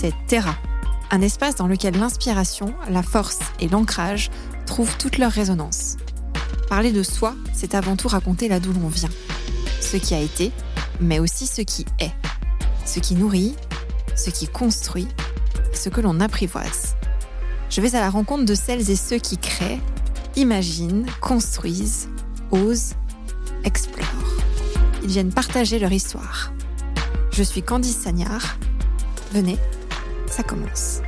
c'est Terra, un espace dans lequel l'inspiration, la force et l'ancrage trouvent toute leur résonance. Parler de soi, c'est avant tout raconter là d'où l'on vient, ce qui a été, mais aussi ce qui est, ce qui nourrit, ce qui construit, ce que l'on apprivoise. Je vais à la rencontre de celles et ceux qui créent, imaginent, construisent, osent, explorent. Ils viennent partager leur histoire. Je suis Candice Sagnard. Venez, commence.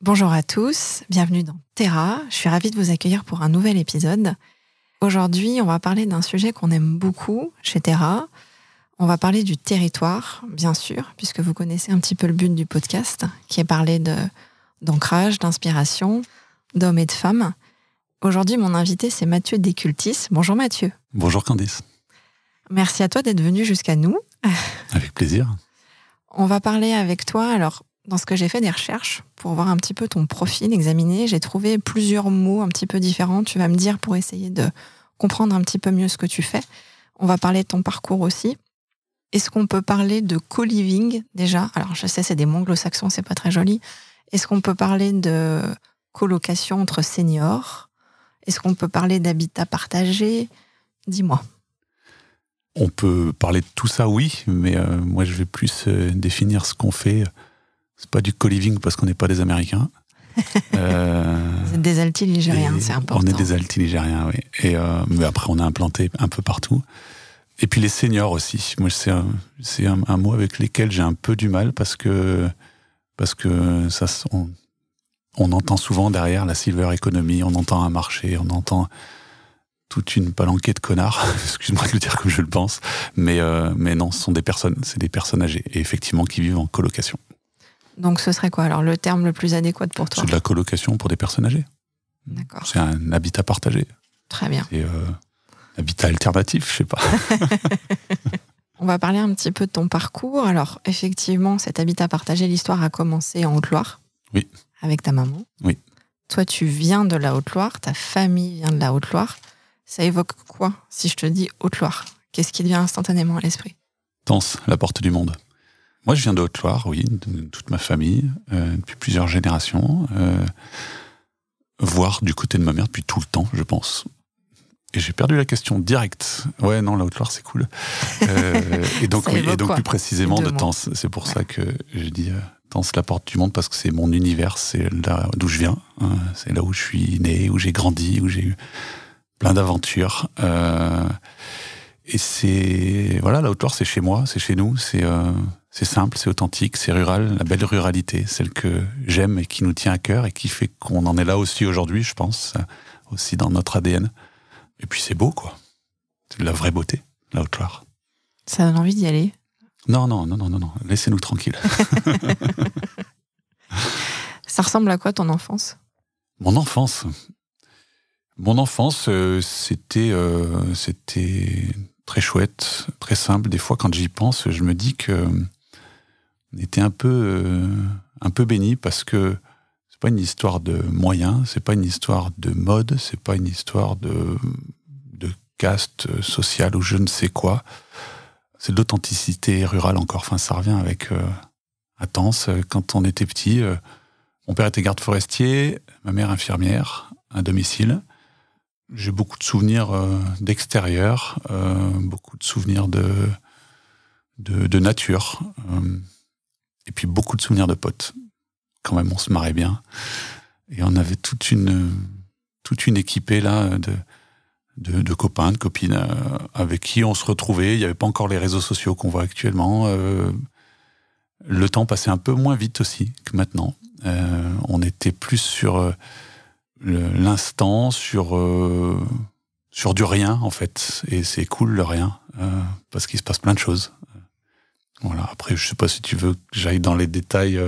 Bonjour à tous, bienvenue dans Terra. Je suis ravie de vous accueillir pour un nouvel épisode. Aujourd'hui, on va parler d'un sujet qu'on aime beaucoup chez Terra. On va parler du territoire, bien sûr, puisque vous connaissez un petit peu le but du podcast, qui est parler de, d'ancrage, d'inspiration, d'hommes et de femmes. Aujourd'hui, mon invité, c'est Mathieu Descultis. Bonjour Mathieu. Bonjour Candice. Merci à toi d'être venu jusqu'à nous. Avec plaisir. On va parler avec toi. Alors, dans ce que j'ai fait des recherches pour voir un petit peu ton profil, examiner, j'ai trouvé plusieurs mots un petit peu différents. Tu vas me dire pour essayer de comprendre un petit peu mieux ce que tu fais. On va parler de ton parcours aussi. Est-ce qu'on peut parler de co-living déjà? Alors, je sais, c'est des mots anglo-saxons, c'est pas très joli. Est-ce qu'on peut parler de colocation entre seniors? Est-ce qu'on peut parler d'habitat partagé? Dis-moi. On peut parler de tout ça, oui, mais euh, moi je vais plus euh, définir ce qu'on fait. C'est pas du co-living parce qu'on n'est pas des Américains. euh, Vous êtes des altiligériens, c'est important. On est des altiligériens, oui. Et euh, mais après, on a implanté un peu partout. Et puis les seniors aussi. Moi, c'est un, un, un, mot avec lesquels j'ai un peu du mal parce que parce que ça, on, on, entend souvent derrière la silver economy, on entend un marché, on entend toute une palanquée de connards, excuse-moi de le dire comme je le pense, mais, euh, mais non, ce sont des personnes, c'est des personnes âgées, et effectivement qui vivent en colocation. Donc ce serait quoi alors le terme le plus adéquat pour toi? C'est de la colocation pour des personnes âgées. D'accord. C'est un habitat partagé. Très bien. C'est euh, habitat alternatif, je sais pas. On va parler un petit peu de ton parcours. Alors, effectivement, cet habitat partagé, l'histoire a commencé en Haute-Loire. Oui. Avec ta maman. Oui. Toi, tu viens de la Haute-Loire, ta famille vient de la Haute-Loire. Ça évoque quoi si je te dis Haute-Loire? Qu'est-ce qui te vient instantanément à l'esprit? Tense, la porte du monde. Moi, je viens de Haute-Loire, oui, de toute ma famille, euh, depuis plusieurs générations. Euh, voire du côté de ma mère depuis tout le temps, je pense. Et j'ai perdu la question directe. Ouais, non, la Haute-Loire, c'est cool. Euh, et donc, oui, et donc plus précisément de Tens. C'est pour ouais. ça que j'ai dit euh, Tens, la porte du monde, parce que c'est mon univers, c'est là d'où je viens. Hein, c'est là où je suis né, où j'ai grandi, où j'ai eu plein d'aventures. Euh, et c'est. Voilà, la Haute-Loire, c'est chez moi, c'est chez nous, c'est. Euh, c'est simple, c'est authentique, c'est rural, la belle ruralité, celle que j'aime et qui nous tient à cœur et qui fait qu'on en est là aussi aujourd'hui, je pense, aussi dans notre ADN. Et puis c'est beau, quoi. C'est de la vraie beauté, la Haute-Loire. Ça donne envie d'y aller? Non, non, non, non, non, non. Laissez-nous tranquilles. Ça ressemble à quoi ton enfance? Mon enfance Mon enfance, euh, c'était, euh, c'était très chouette, très simple. Des fois, quand j'y pense, je me dis que on était un peu, euh, un peu béni parce que c'est pas une histoire de moyens, c'est pas une histoire de mode, c'est pas une histoire de, caste sociale ou je ne sais quoi. C'est de l'authenticité rurale encore. Enfin, ça revient avec euh, Attence. Quand on était petit, euh, mon père était garde forestier, ma mère infirmière, à domicile. J'ai beaucoup de souvenirs euh, d'extérieur, beaucoup de souvenirs de, de nature, et puis beaucoup de souvenirs de potes quand même, on se marrait bien. Et on avait toute une, toute une équipée là de, de, copains, de copines euh, avec qui on se retrouvait. Il n'y avait pas encore les réseaux sociaux qu'on voit actuellement. Euh, le temps passait un peu moins vite aussi que maintenant. Euh, on était plus sur l'instant, sur, sur du rien en fait. Et c'est cool le rien, parce qu'il se passe plein de choses. Voilà. Après, je sais pas si tu veux que j'aille dans les détails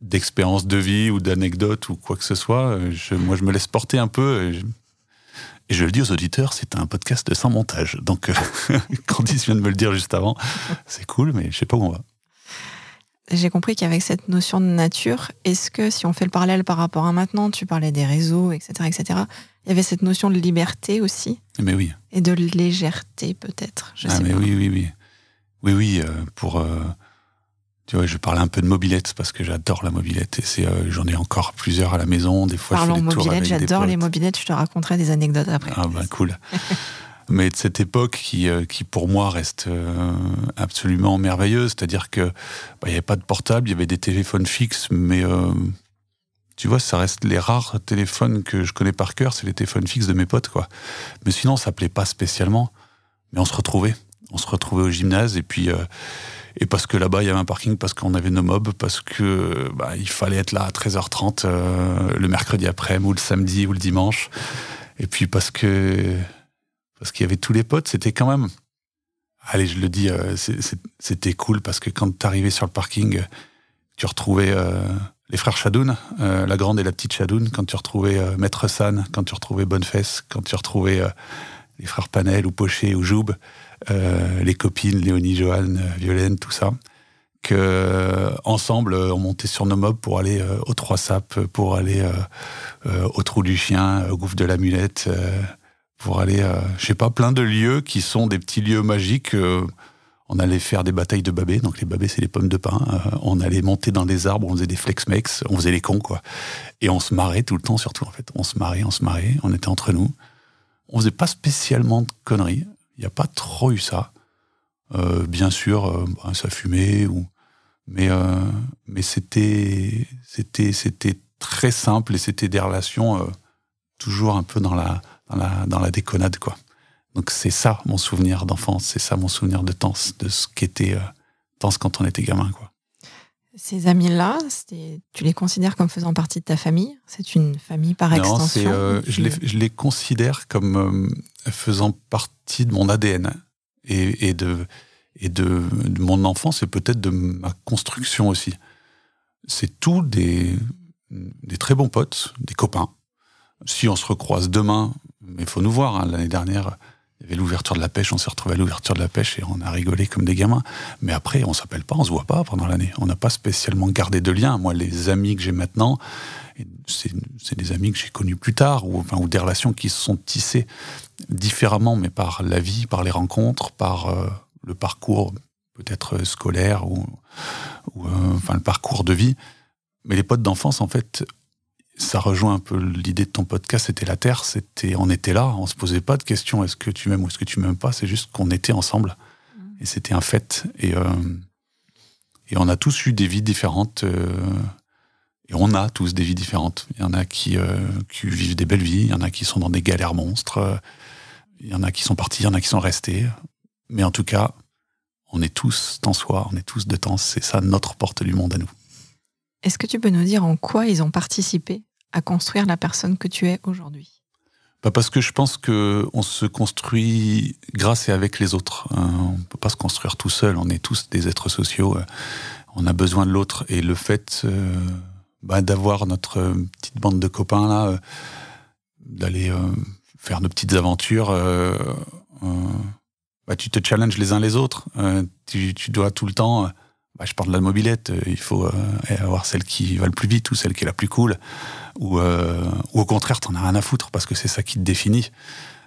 d'expérience de vie ou d'anecdotes ou quoi que ce soit. Je, moi, je me laisse porter un peu. Et je, et je le dis aux auditeurs, c'est un podcast sans montage. Donc, euh, Candice vient de me le dire juste avant. C'est cool, mais je sais pas où on va. j'ai compris qu'avec cette notion de nature, est-ce que si on fait le parallèle par rapport à maintenant, tu parlais des réseaux, etc., etc., il y avait cette notion de liberté aussi? Mais oui. Et de légèreté peut-être. Je ah mais oui, oui, oui. Oui, oui, euh, pour... Euh, tu vois, je parlais un peu de mobilette parce que j'adore la mobilette et c'est, euh, j'en ai encore plusieurs à la maison. Des fois, Parlons je fais des mobilette, j'adore les mobilettes. Je te raconterai des anecdotes après. Ah ben cool. mais de cette époque qui, euh, qui pour moi reste euh, absolument merveilleuse. C'est-à-dire que bah, il n'y avait pas de portable, il y avait des téléphones fixes, mais euh, tu vois, ça reste les rares téléphones que je connais par cœur, c'est les téléphones fixes de mes potes, quoi. Mais sinon, ça plaît pas spécialement. Mais on se retrouvait, on se retrouvait au gymnase et puis et parce que là-bas il y avait un parking, parce qu'on avait nos mobs, parce que bah, il fallait être là à 13h30 le mercredi après, ou le samedi ou le dimanche. Et puis parce que parce qu'il y avait tous les potes, c'était quand même. Allez, je le dis, euh, c'était cool parce que quand tu arrivais sur le parking, tu retrouvais euh, les frères Chadoun, euh, la grande et la petite Chadoun, quand tu retrouvais Maître San, quand tu retrouvais Bonnefesse, quand tu retrouvais les frères Panel ou Pocher ou Joub, les copines Léonie, Johan, Violaine, tout ça. Que ensemble, on montait sur nos mobs pour aller aux Trois Sapes, pour aller au Trou du Chien, au Gouffre de la Mulette pour aller, euh, je sais pas, plein de lieux qui sont des petits lieux magiques. Euh, on allait faire des batailles de babés, donc les babés c'est les pommes de. Euh, on allait monter dans des arbres, on faisait des flex-mex, on faisait les cons quoi. Et on se marrait tout le temps surtout en fait. On se marrait, on se marrait, on était entre nous. On faisait pas spécialement de conneries. Il n'y a pas trop eu ça. bien sûr, ça fumait ou, mais mais c'était très simple et c'était des relations toujours un peu dans la dans déconnade. Donc c'est ça mon souvenir d'enfance, c'est ça mon souvenir de temps, de ce qu'était euh, quand on était gamin. Ces amis-là, tu les considères comme faisant partie de ta famille? C'est une famille par extension euh, je, les, je, les, considère comme euh, faisant partie de mon ADN et, et, de, et de, de mon enfance et peut-être de ma construction aussi. C'est tout des, des très bons potes, des copains. Si on se recroise demain, mais il faut nous voir. Hein. L'année dernière, il y avait l'ouverture de la pêche, on s'est retrouvé à l'ouverture de la pêche et on a rigolé comme des gamins. Mais après, on s'appelle pas, on se voit pas pendant l'année. On n'a pas spécialement gardé de lien. Moi, les amis que j'ai maintenant, c'est des amis que j'ai connus plus tard, ou, enfin, ou des relations qui se sont tissées différemment, mais par la vie, par les rencontres, par euh, le parcours peut-être scolaire ou, euh, enfin, le parcours de vie. Mais les potes d'enfance, en fait, ça rejoint un peu l'idée de ton podcast, c'était la Terre, c'était, on était là, on se posait pas de questions, est-ce que tu m'aimes ou est-ce que tu m'aimes pas, c'est juste qu'on était ensemble. Mm. Et c'était un fait. Et, euh, et on a tous eu des vies différentes. Euh, et on a tous des vies différentes. Il y en a qui, euh, qui vivent des belles vies, il y en a qui sont dans des galères monstres, il y en a qui sont partis, il y en a qui sont restés. Mais en tout cas, on est tous temps soi, on est tous de temps, c'est ça notre porte du monde à nous. Est-ce que tu peux nous dire en quoi ils ont participé? À construire la personne que tu es aujourd'hui bah, parce que je pense que on se construit grâce et avec les autres. Hein. On ne peut pas se construire tout seul. On est tous des êtres sociaux. Euh. On a besoin de l'autre. Et le fait euh, bah, d'avoir notre petite bande de copains là, euh, d'aller faire nos petites aventures, bah, tu te challenges les uns les autres. Tu, dois tout le temps bah, je parle de la mobilette, euh, il faut euh, avoir celle qui va le plus vite ou celle qui est la plus cool. Ou, euh, ou au contraire, t'en as rien à foutre parce que c'est ça qui te définit.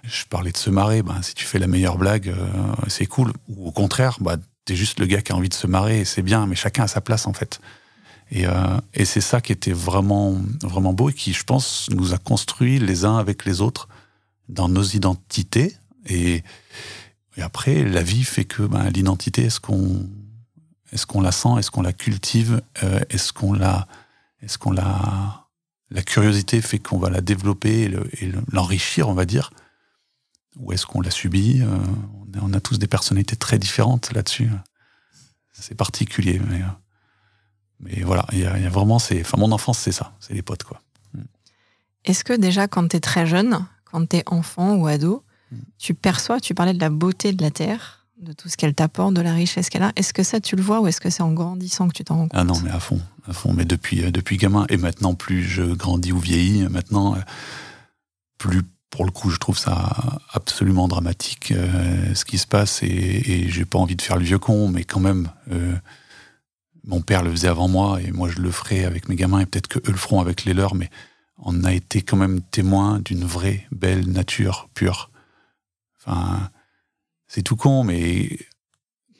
Je parlais de se marrer, ben, si tu fais la meilleure blague, c'est cool. Ou au contraire, bah, t'es juste le gars qui a envie de se marrer et c'est bien, mais chacun a sa place en fait. Et, et c'est ça qui était vraiment, vraiment beau et qui, je pense, nous a construit les uns avec les autres dans nos identités. Et, et après, la vie fait que ben, l'identité, est-ce qu'on est-ce qu'on la sent? Est-ce qu'on la cultive? Euh, Est-ce qu'on la, est-ce qu'on la, la curiosité fait qu'on va la développer et l'enrichir, on va dire? Ou est-ce qu'on la subit? Euh, on, a, tous des personnalités très différentes là-dessus. C'est particulier, mais, euh, mais voilà, il y, a vraiment, c'est, enfin, mon enfance, c'est ça, c'est les potes, quoi. Mm. Est-ce que déjà, quand tu es très jeune, quand tu es enfant ou ado, mm. tu perçois, tu parlais de la beauté de la terre, de tout ce qu'elle t'apporte, de la richesse qu'elle a. Est-ce que ça, tu le vois ou est-ce que c'est en grandissant que tu t'en rends compte Ah non, mais à fond, à fond. Mais depuis, euh, depuis gamin, et maintenant, plus je grandis ou vieillis, maintenant, euh, plus pour le coup, je trouve ça absolument dramatique euh, ce qui se passe et, et j'ai pas envie de faire le vieux con, mais quand même, mon père le faisait avant moi et moi je le ferai avec mes gamins et peut-être que eux le feront avec les leurs, mais on a été quand même témoin d'une vraie belle nature pure. Enfin, c'est tout con, mais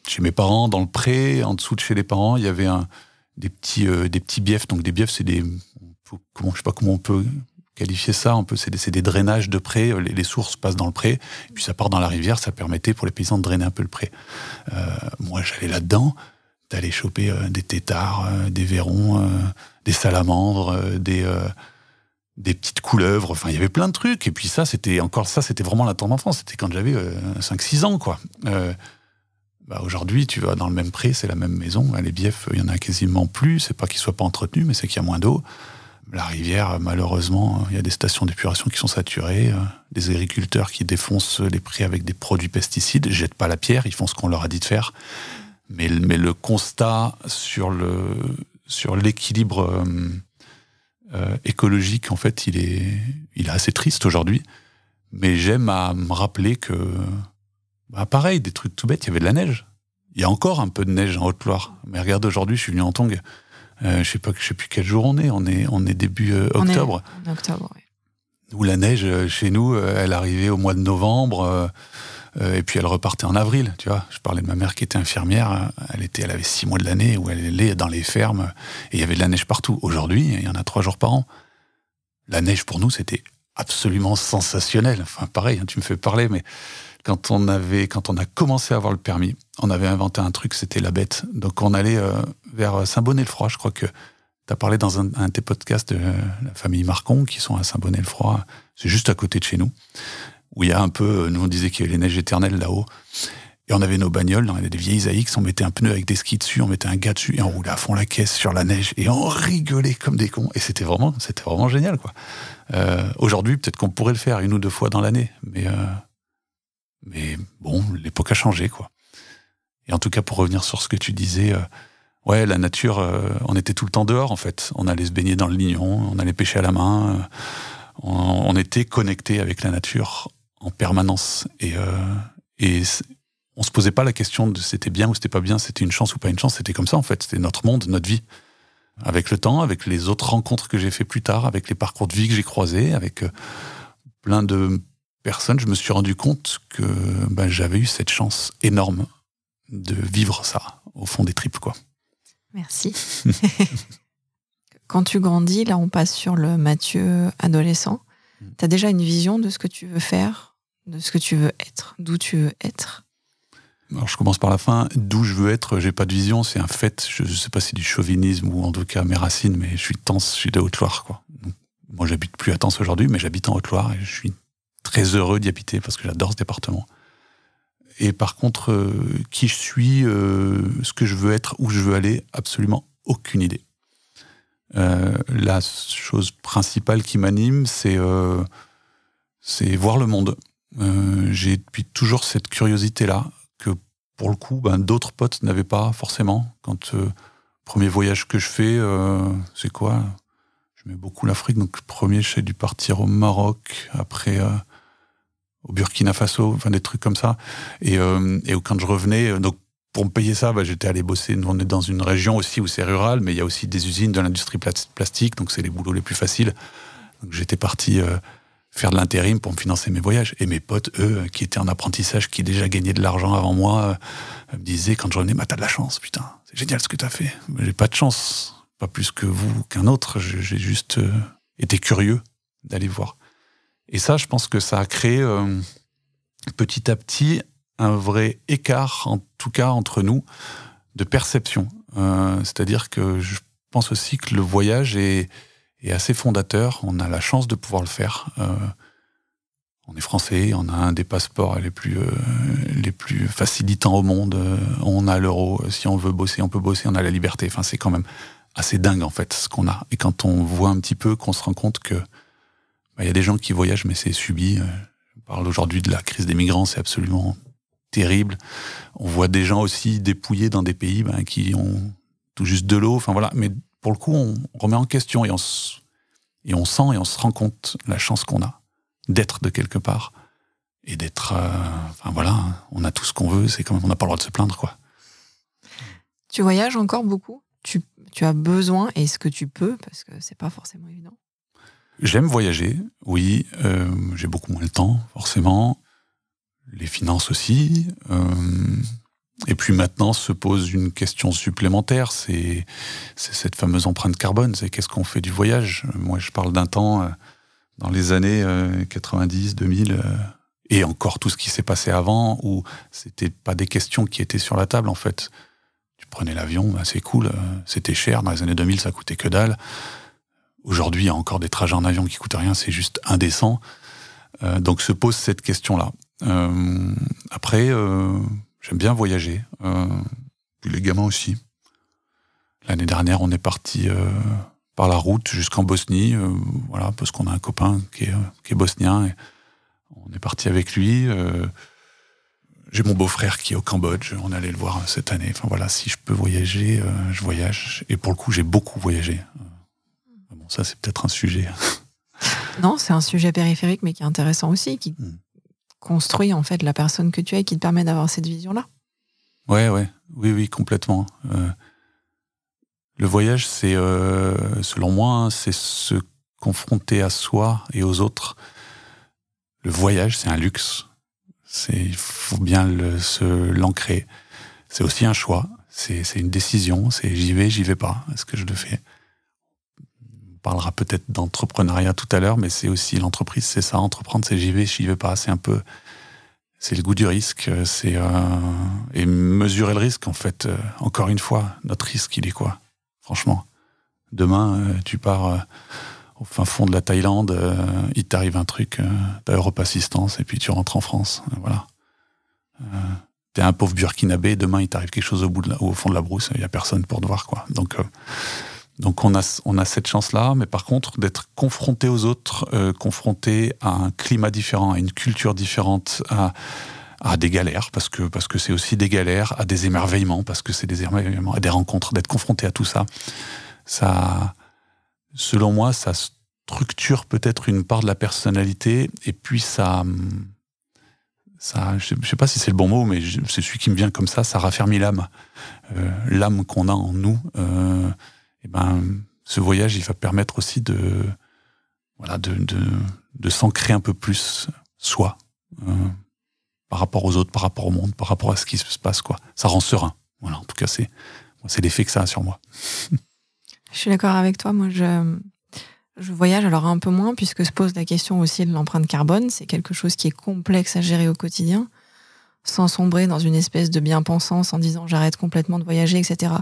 chez mes parents, dans le pré, en dessous de chez les parents, il y avait un, des petits euh, des petits biefs. Donc des biefs, c'est des comment je sais pas comment on peut qualifier ça. C'est des, des, drainages de pré. Les, les, sources passent dans le pré, puis ça part dans la rivière. Ça permettait pour les paysans de drainer un peu le pré. Euh, moi, j'allais là-dedans, d'aller choper euh, des têtards, euh, des verrons, euh, des salamandres, des des petites couleuvres. Enfin, il y avait plein de trucs. Et puis ça, c'était encore ça, c'était vraiment la temps d'enfance. C'était quand j'avais 5-6 ans, quoi. Bah aujourd'hui, tu vas dans le même pré, c'est la même maison. Les biefs, il y en a quasiment plus. C'est pas qu'ils soient pas entretenus, mais c'est qu'il y a moins d'eau. La rivière, malheureusement, il y a des stations d'épuration qui sont saturées, des agriculteurs qui défoncent les prés avec des produits pesticides, jettent pas la pierre, ils font ce qu'on leur a dit de faire. Mais, mais le constat sur l'équilibre euh, écologique, en fait, il est il est assez triste aujourd'hui. Mais j'aime à me rappeler que bah pareil, des trucs tout bêtes, il y avait de la neige. Il y a encore un peu de neige en Haute-Loire. Mais regarde, aujourd'hui, je suis venu en Tongue. Euh, je sais pas, je sais plus quel jour on est. On est, on est début euh, octobre. en octobre, oui. Où la neige, chez nous, elle arrivait au mois de novembre. Euh, et puis elle repartait en avril, tu vois. Je parlais de ma mère qui était infirmière. Elle était, elle avait six mois de l'année où elle allait dans les fermes et il y avait de la neige partout. Aujourd'hui, il y en a trois jours par an. La neige pour nous, c'était absolument sensationnel. Enfin, pareil, hein, tu me fais parler, mais quand on avait, quand on a commencé à avoir le permis, on avait inventé un truc, c'était la bête. Donc on allait euh, vers Saint-Bonnet-le-Froid. Je crois que tu as parlé dans un, de tes podcasts de la famille Marcon, qui sont à Saint-Bonnet-le-Froid. C'est juste à côté de chez nous. Où il y a un peu, nous on disait qu'il y avait les neiges éternelles là-haut. Et on avait nos bagnoles, on avait des vieilles AX, on mettait un pneu avec des skis dessus, on mettait un gars dessus et on roulait à fond la caisse sur la neige et on rigolait comme des cons. Et c'était vraiment, c'était vraiment génial, quoi. Euh, Aujourd'hui, peut-être qu'on pourrait le faire une ou deux fois dans l'année, mais euh, mais bon, l'époque a changé, quoi. Et en tout cas, pour revenir sur ce que tu disais, euh, ouais, la nature, euh, on était tout le temps dehors, en fait. On allait se baigner dans le lignon, on allait pêcher à la main, on, on, était connecté avec la nature en permanence. Et, euh, et on se posait pas la question de c'était bien ou c'était pas bien, c'était une chance ou pas une chance, c'était comme ça, en fait. C'était notre monde, notre vie. Avec le temps, avec les autres rencontres que j'ai fait plus tard, avec les parcours de vie que j'ai croisés, avec plein de personne, je me suis rendu compte que ben, j'avais eu cette chance énorme de vivre ça au fond des tripes. Quoi. Merci. Quand tu grandis, là on passe sur le Mathieu adolescent, mm. tu as déjà une vision de ce que tu veux faire, de ce que tu veux être, d'où tu veux être alors je commence par la fin. D'où je veux être, j'ai pas de vision, c'est un fait. Je, ne sais pas si c'est du chauvinisme ou en tout cas mes racines, mais je suis de Tens, je suis de Haute-Loire. Quoi. moi, j'habite plus à Tens aujourd'hui, mais j'habite en Haute-Loire et je suis très heureux d'y habiter parce que j'adore ce département. Et par contre, euh, qui je suis, euh, ce que je veux être, où je veux aller, absolument aucune idée. Euh, la chose principale qui m'anime, c'est c'est voir le monde. Euh, j'ai depuis toujours cette curiosité-là que, pour le coup, ben, d'autres potes n'avaient pas forcément. Quand premier voyage que je fais, c'est quoi? Je mets beaucoup l'Afrique. Donc, premier, j'ai dû partir au Maroc. Après, au Burkina Faso, enfin des trucs comme ça. Et, euh, quand je revenais, euh, donc pour me payer ça, bah, j'étais allé bosser. Nous, on est dans une région aussi où c'est rural, mais il y a aussi des usines de l'industrie plastique, donc c'est les boulots les plus faciles. J'étais parti euh, faire de l'intérim pour me financer mes voyages. Et mes potes, eux, qui étaient en apprentissage, qui déjà gagnaient de l'argent avant moi, me disaient quand je revenais, bah, t'as de la chance, putain, c'est génial ce que t'as fait. J'ai pas de chance, pas plus que vous, qu'un autre. J'ai juste été curieux d'aller voir. Et ça, je pense que ça a créé euh, petit à petit un vrai écart, en tout cas entre nous, de perception. Euh, C'est-à-dire que je pense aussi que le voyage est, est, assez fondateur. On a la chance de pouvoir le faire. Euh, on est français, on a un des passeports les plus, euh, les plus facilitants au monde. on a l'euro. Si on veut bosser, on peut bosser. On a la liberté. Enfin, c'est quand même assez dingue en fait ce qu'on a. Et quand on voit un petit peu, qu'on se rend compte que bah, il y a des gens qui voyagent, mais c'est subi. Euh, je parle aujourd'hui de la crise des migrants, c'est absolument terrible. On voit des gens aussi dépouillés dans des pays ben, qui ont tout juste de l'eau. Enfin voilà, mais pour le coup, on remet en question et on, et on sent et on se rend compte la chance qu'on a d'être de quelque part et d'être. Euh, enfin voilà, hein, on a tout ce qu'on veut. C'est quand même, on n'a pas le droit de se plaindre, quoi. Tu voyages encore beaucoup? Tu, tu as besoin et ce que tu peux, parce que c'est pas forcément évident J'aime voyager, oui. Euh, j'ai beaucoup moins le temps, forcément. Les finances aussi. Euh, et puis maintenant se pose une question supplémentaire, c'est cette fameuse empreinte carbone, c'est qu'est-ce qu'on fait du voyage? Moi je parle d'un temps, euh, dans les années 90, 2000, et encore tout ce qui s'est passé avant, où c'était pas des questions qui étaient sur la table en fait. Tu prenais l'avion, bah, c'est cool, c'était cher, dans les années 2000 ça coûtait que dalle. Aujourd'hui, il y a encore des trajets en avion qui coûtent rien, c'est juste indécent. Euh, donc se pose cette question-là. Euh, après, euh, j'aime bien voyager. puis les gamins aussi. L'année dernière, on est parti par la route jusqu'en Bosnie, voilà, parce qu'on a un copain qui est, qui est, bosnien. Et on est parti avec lui. J'ai mon beau-frère qui est au Cambodge. On allait le voir cette année. Enfin voilà, si je peux voyager, je voyage. Et pour le coup, j'ai beaucoup voyagé. Ça, c'est peut-être un sujet. non, c'est un sujet périphérique, mais qui est intéressant aussi, qui hmm. Construit en fait la personne que tu es et qui te permet d'avoir cette vision-là. Ouais, ouais, oui, oui, complètement. Euh, le voyage, c'est, euh, selon moi, hein, c'est se confronter à soi et aux autres. Le voyage, c'est un luxe. C'est, il faut bien se l'ancrer. C'est aussi un choix. C'est, c'est une décision. C'est j'y vais, j'y vais pas. Est-ce que je le fais? Parlera peut-être d'entrepreneuriat tout à l'heure, mais c'est aussi l'entreprise, c'est ça, entreprendre, c'est j'y vais, j'y vais pas, c'est un peu, c'est le goût du risque, c'est euh, et mesurer le risque en fait. Euh, encore une fois, notre risque, il est quoi, franchement Demain, euh, tu pars au fin fond de la Thaïlande, il t'arrive un truc, t'as Europe Assistance, et puis tu rentres en France, voilà. T'es un pauvre burkinabé, demain il t'arrive quelque chose au, bout de au fond de la brousse, il y a personne pour te voir, quoi. Donc donc on a, on a cette chance-là, mais par contre d'être confronté aux autres, euh, confronté à un climat différent, à une culture différente, à, à des galères, parce que parce que c'est aussi des galères, à des émerveillements, parce que c'est des émerveillements, à des rencontres, d'être confronté à tout ça, ça, selon moi, ça structure peut-être une part de la personnalité, et puis ça, ça, je sais pas si c'est le bon mot, mais c'est celui qui me vient comme ça, ça raffermit l'âme, euh, l'âme qu'on a en nous. Euh, et eh ben, ce voyage, il va permettre aussi de, voilà, de, de, de s'ancrer un peu plus soi, euh, par rapport aux autres, par rapport au monde, par rapport à ce qui se passe, quoi. Ça rend serein. Voilà, en tout cas, c'est, c'est l'effet que ça a sur moi. je suis d'accord avec toi. Moi, je, je voyage alors un peu moins, puisque se pose la question aussi de l'empreinte carbone. C'est quelque chose qui est complexe à gérer au quotidien sans sombrer dans une espèce de bien-pensance en disant j'arrête complètement de voyager, etc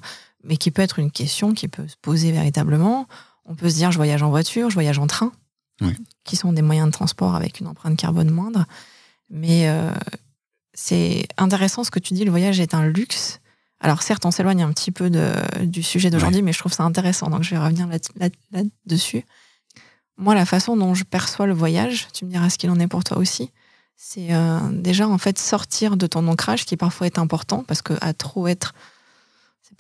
mais qui peut être une question qui peut se poser véritablement. On peut se dire, je voyage en voiture, je voyage en train, qui sont des moyens de transport avec une empreinte carbone moindre. Mais euh, c'est intéressant ce que tu dis, le voyage est un luxe. Alors certes, on s'éloigne un petit peu de, du sujet d'aujourd'hui, mais je trouve ça intéressant, donc je vais revenir là-dessus. Moi, la façon dont je perçois le voyage, tu me diras ce qu'il en est pour toi aussi, c'est euh, déjà en fait sortir de ton ancrage, qui parfois est important, parce que à trop être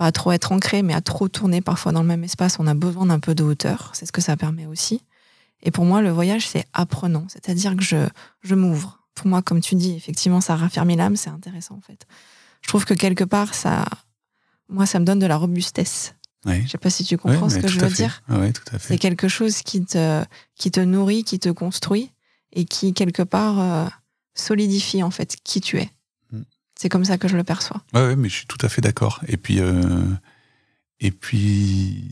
pas à trop être ancré, mais à trop tourner parfois dans le même espace, on a besoin d'un peu de hauteur. C'est ce que ça permet aussi. Et pour moi, le voyage, c'est apprenant. C'est-à-dire que je, je m'ouvre. Pour moi, comme tu dis, effectivement, ça raffermit l'âme, c'est intéressant, en fait. Je trouve que quelque part, ça, moi, ça me donne de la robustesse. Oui. Je sais pas si tu comprends ce que je veux dire. Oui, fait. C'est quelque chose qui te, qui te nourrit, qui te construit et qui, quelque part, euh, solidifie, en fait, qui tu es. C'est comme ça que je le perçois. Ouais, mais je suis tout à fait d'accord. Et puis, euh, et puis,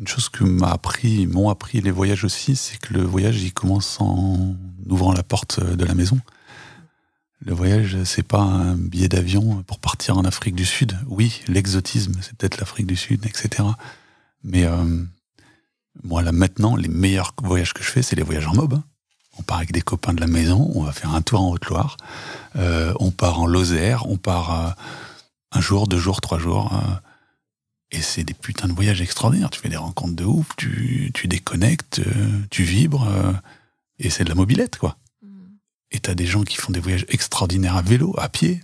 une chose que m'a appris, m'ont appris les voyages aussi, c'est que le voyage, il commence en ouvrant la porte de la maison. Le voyage, c'est pas un billet d'avion pour partir en Afrique du Sud. Oui, l'exotisme, c'est peut-être l'Afrique du Sud, etc. Mais euh, moi, là, maintenant, les meilleurs voyages que je fais, c'est les voyages en mob. On part avec des copains de la maison, on va faire un tour en Haute-Loire, euh, on part en Lozère, on part euh, un jour, deux jours, trois jours. Euh, et c'est des putains de voyages extraordinaires. Tu fais des rencontres de ouf, tu, tu déconnectes, tu vibres, et c'est de la mobilette, quoi. Mm. Et t'as des gens qui font des voyages extraordinaires à vélo, à pied.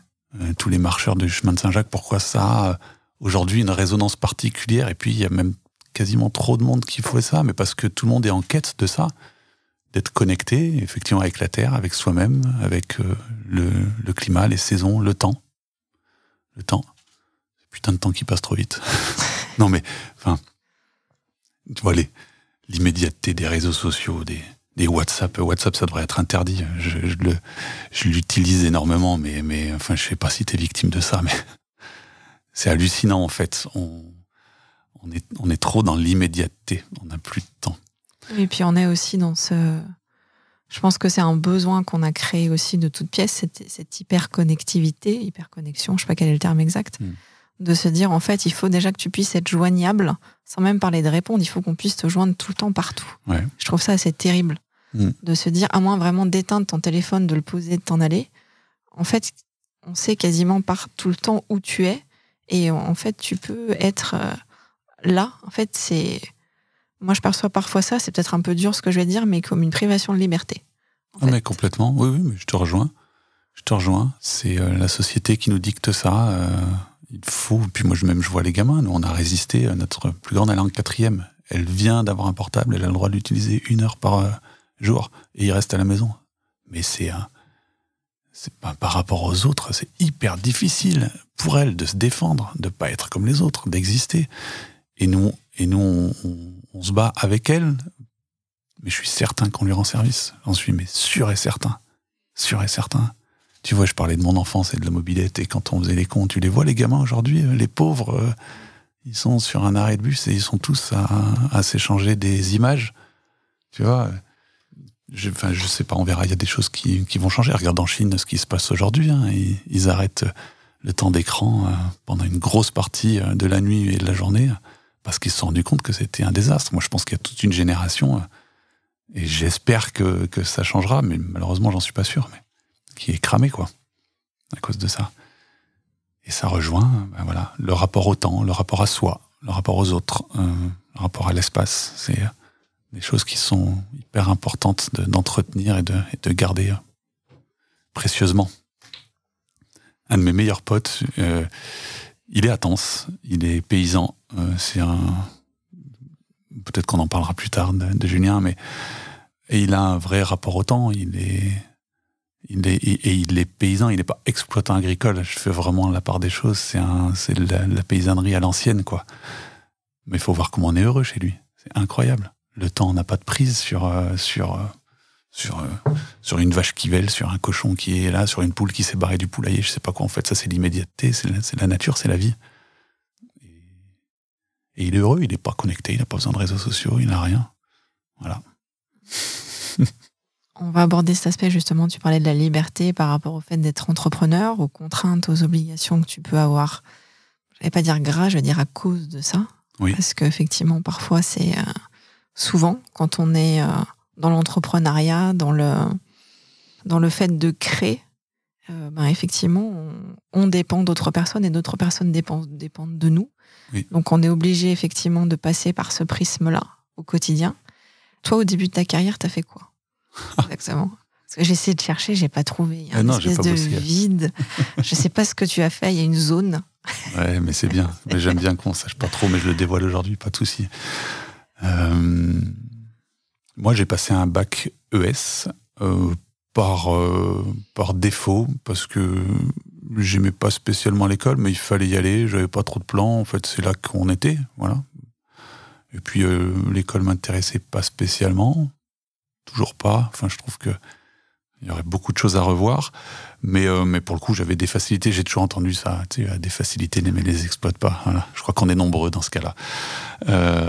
tous les marcheurs du chemin de Saint-Jacques, pourquoi ça? A aujourd'hui une résonance particulière Et puis il y a même quasiment trop de monde qui fait ça, mais parce que tout le monde est en quête de ça d'être connecté effectivement avec la Terre, avec soi-même, avec euh, le, climat, les saisons, le temps. Le temps. Putain de temps qui passe trop vite. non, mais, enfin, tu vois, l'immédiateté des réseaux sociaux, des, WhatsApp. WhatsApp, ça devrait être interdit. Je, le, je l'utilise énormément, mais, mais, enfin, je sais pas si tu es victime de ça, mais c'est hallucinant, en fait. On est, on est trop dans l'immédiateté. On n'a plus de temps. Et puis, on est aussi dans ce, je pense que c'est un besoin qu'on a créé aussi de toute pièce, cette, cette hyper-connectivité, hyper-connexion, je sais pas quel est le terme exact, hmm. de se dire en fait, il faut déjà que tu puisses être joignable, sans même parler de répondre, il faut qu'on puisse te joindre tout le temps partout. Je trouve ça assez terrible hmm. de se dire, à moins vraiment d'éteindre ton téléphone, de le poser, de t'en aller. En fait, on sait quasiment par tout le temps où tu es, et en fait, tu peux être euh, là. En fait, c'est moi, je perçois parfois ça, c'est peut-être un peu dur ce que je vais dire, mais comme une privation de liberté. Ah, mais complètement, oui, oui, mais je te rejoins. Je te rejoins. C'est euh, la société qui nous dicte ça. Euh, il faut. Puis moi, je, même, je vois les gamins. Nous, on a résisté. Notre plus grande, elle est en quatrième. Elle vient d'avoir un portable. Elle a le droit de l'utiliser une heure par euh, jour. Et il reste à la maison. Mais c'est un. C'est pas par rapport aux autres, c'est hyper difficile pour elle de se défendre, de pas être comme les autres, d'exister. Et nous, et nous, on, se bat avec elle, mais je suis certain qu'on lui rend service. J'en suis mais sûr et certain. Sûr et certain. Tu vois, je parlais de mon enfance et de la mobilette, et quand on faisait les cons, tu les vois, les gamins aujourd'hui, euh, les pauvres, euh, ils sont sur un arrêt de bus et ils sont tous à, s'échanger des images. Tu vois, je, enfin, je sais pas, on verra, il y a des choses qui, vont changer. Regarde en Chine ce qui se passe aujourd'hui. Hein. ils, arrêtent le temps d'écran euh, pendant une grosse partie de la nuit et de la journée parce qu'ils se sont rendus compte que c'était un désastre. Moi, je pense qu'il y a toute une génération, euh, et j'espère que, que, ça changera, mais malheureusement, j'en suis pas sûr, mais qui est cramé, quoi, à cause de ça. Et ça rejoint ben voilà, le rapport au temps, le rapport à soi, le rapport aux autres, euh, le rapport à l'espace. C'est euh, des choses qui sont hyper importantes d'entretenir et, de, et, de, garder précieusement. Un de mes meilleurs potes, il est à il est paysan. Euh, c'est un. Peut-être qu'on en parlera plus tard de, Julien, mais. Et il a un vrai rapport au temps. Il est. Il est, et il est paysan, il n'est pas exploitant agricole. Je fais vraiment la part des choses. C'est un, c'est la, la, paysannerie à l'ancienne, quoi. Mais il faut voir comment on est heureux chez lui. C'est incroyable. Le temps n'a pas de prise sur, euh, sur, euh, sur, euh, sur une vache qui vèle, sur un cochon qui est là, sur une poule qui s'est barrée du poulailler, je sais pas quoi. En fait, ça, c'est l'immédiateté, c'est la, nature, c'est la vie. Et, il est heureux, il n'est pas connecté, il n'a pas besoin de réseaux sociaux, il n'a rien. Voilà. On va aborder cet aspect justement, tu parlais de la liberté par rapport au fait d'être entrepreneur, aux contraintes, aux obligations que tu peux avoir. Je vais pas dire gras, je vais dire à cause de ça. Oui. Parce qu'effectivement, parfois, c'est euh, souvent quand on est euh, dans l'entrepreneuriat, dans le, dans le fait de créer, euh, ben effectivement, on, dépend d'autres personnes et d'autres personnes dépendent, dépendent de nous. Donc on est obligé effectivement de passer par ce prisme-là au quotidien. Toi, au début de ta carrière, tu as fait quoi? Exactement. Parce que j'ai essayé de chercher, j'ai pas trouvé. Il y a ah une espèce de vide. je sais pas ce que tu as fait. Il y a une zone. ouais, mais c'est bien. Mais j'aime bien qu'on sache pas trop, mais je le dévoile aujourd'hui, pas de souci. Euh, moi, j'ai passé un bac ES euh, par, euh, par défaut, parce que j'aimais pas spécialement l'école, mais il fallait y aller, j'avais pas trop de plans, en fait, c'est là qu'on était, voilà. Et puis, euh, l'école m'intéressait pas spécialement, toujours pas, enfin, je trouve que il y aurait beaucoup de choses à revoir, mais, mais pour le coup, j'avais des facilités, j'ai toujours entendu ça, tu sais, des facilités, mais les exploite pas, voilà. Je crois qu'on est nombreux dans ce cas-là.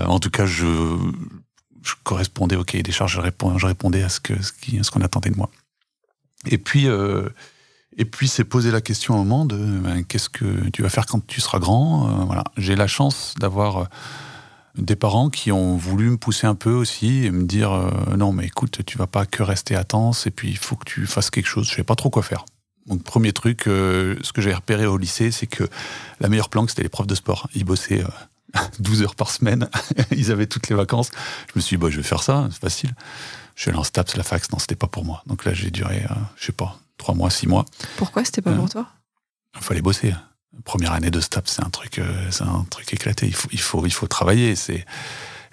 en tout cas, je je correspondais au cahier des charges, je, répondais, à ce que ce qu'on attendait de moi. Et puis euh, et puis c'est poser la question au moment de ben, qu'est-ce que tu vas faire quand tu seras grand. Euh, voilà, j'ai la chance d'avoir euh, des parents qui ont voulu me pousser un peu aussi et me dire non mais écoute tu vas pas que rester à temps et puis il faut que tu fasses quelque chose. Je sais pas trop quoi faire. Donc premier truc, ce que j'ai repéré au lycée, c'est que la meilleure planque c'était les profs de sport. Ils bossaient 12 heures par semaine. Ils avaient toutes les vacances. Je me suis dit, bah, je vais faire ça, c'est facile. Je suis allé en STAPS, la fax, non, c'était pas pour moi. Donc là, j'ai duré, euh, je sais pas, 3 mois, 6 mois. Pourquoi c'était pas pour euh, toi? Il fallait bosser. Première année de STAPS, c'est un truc, euh, c'est un truc éclaté. Il faut, il faut, il faut travailler. C'est, et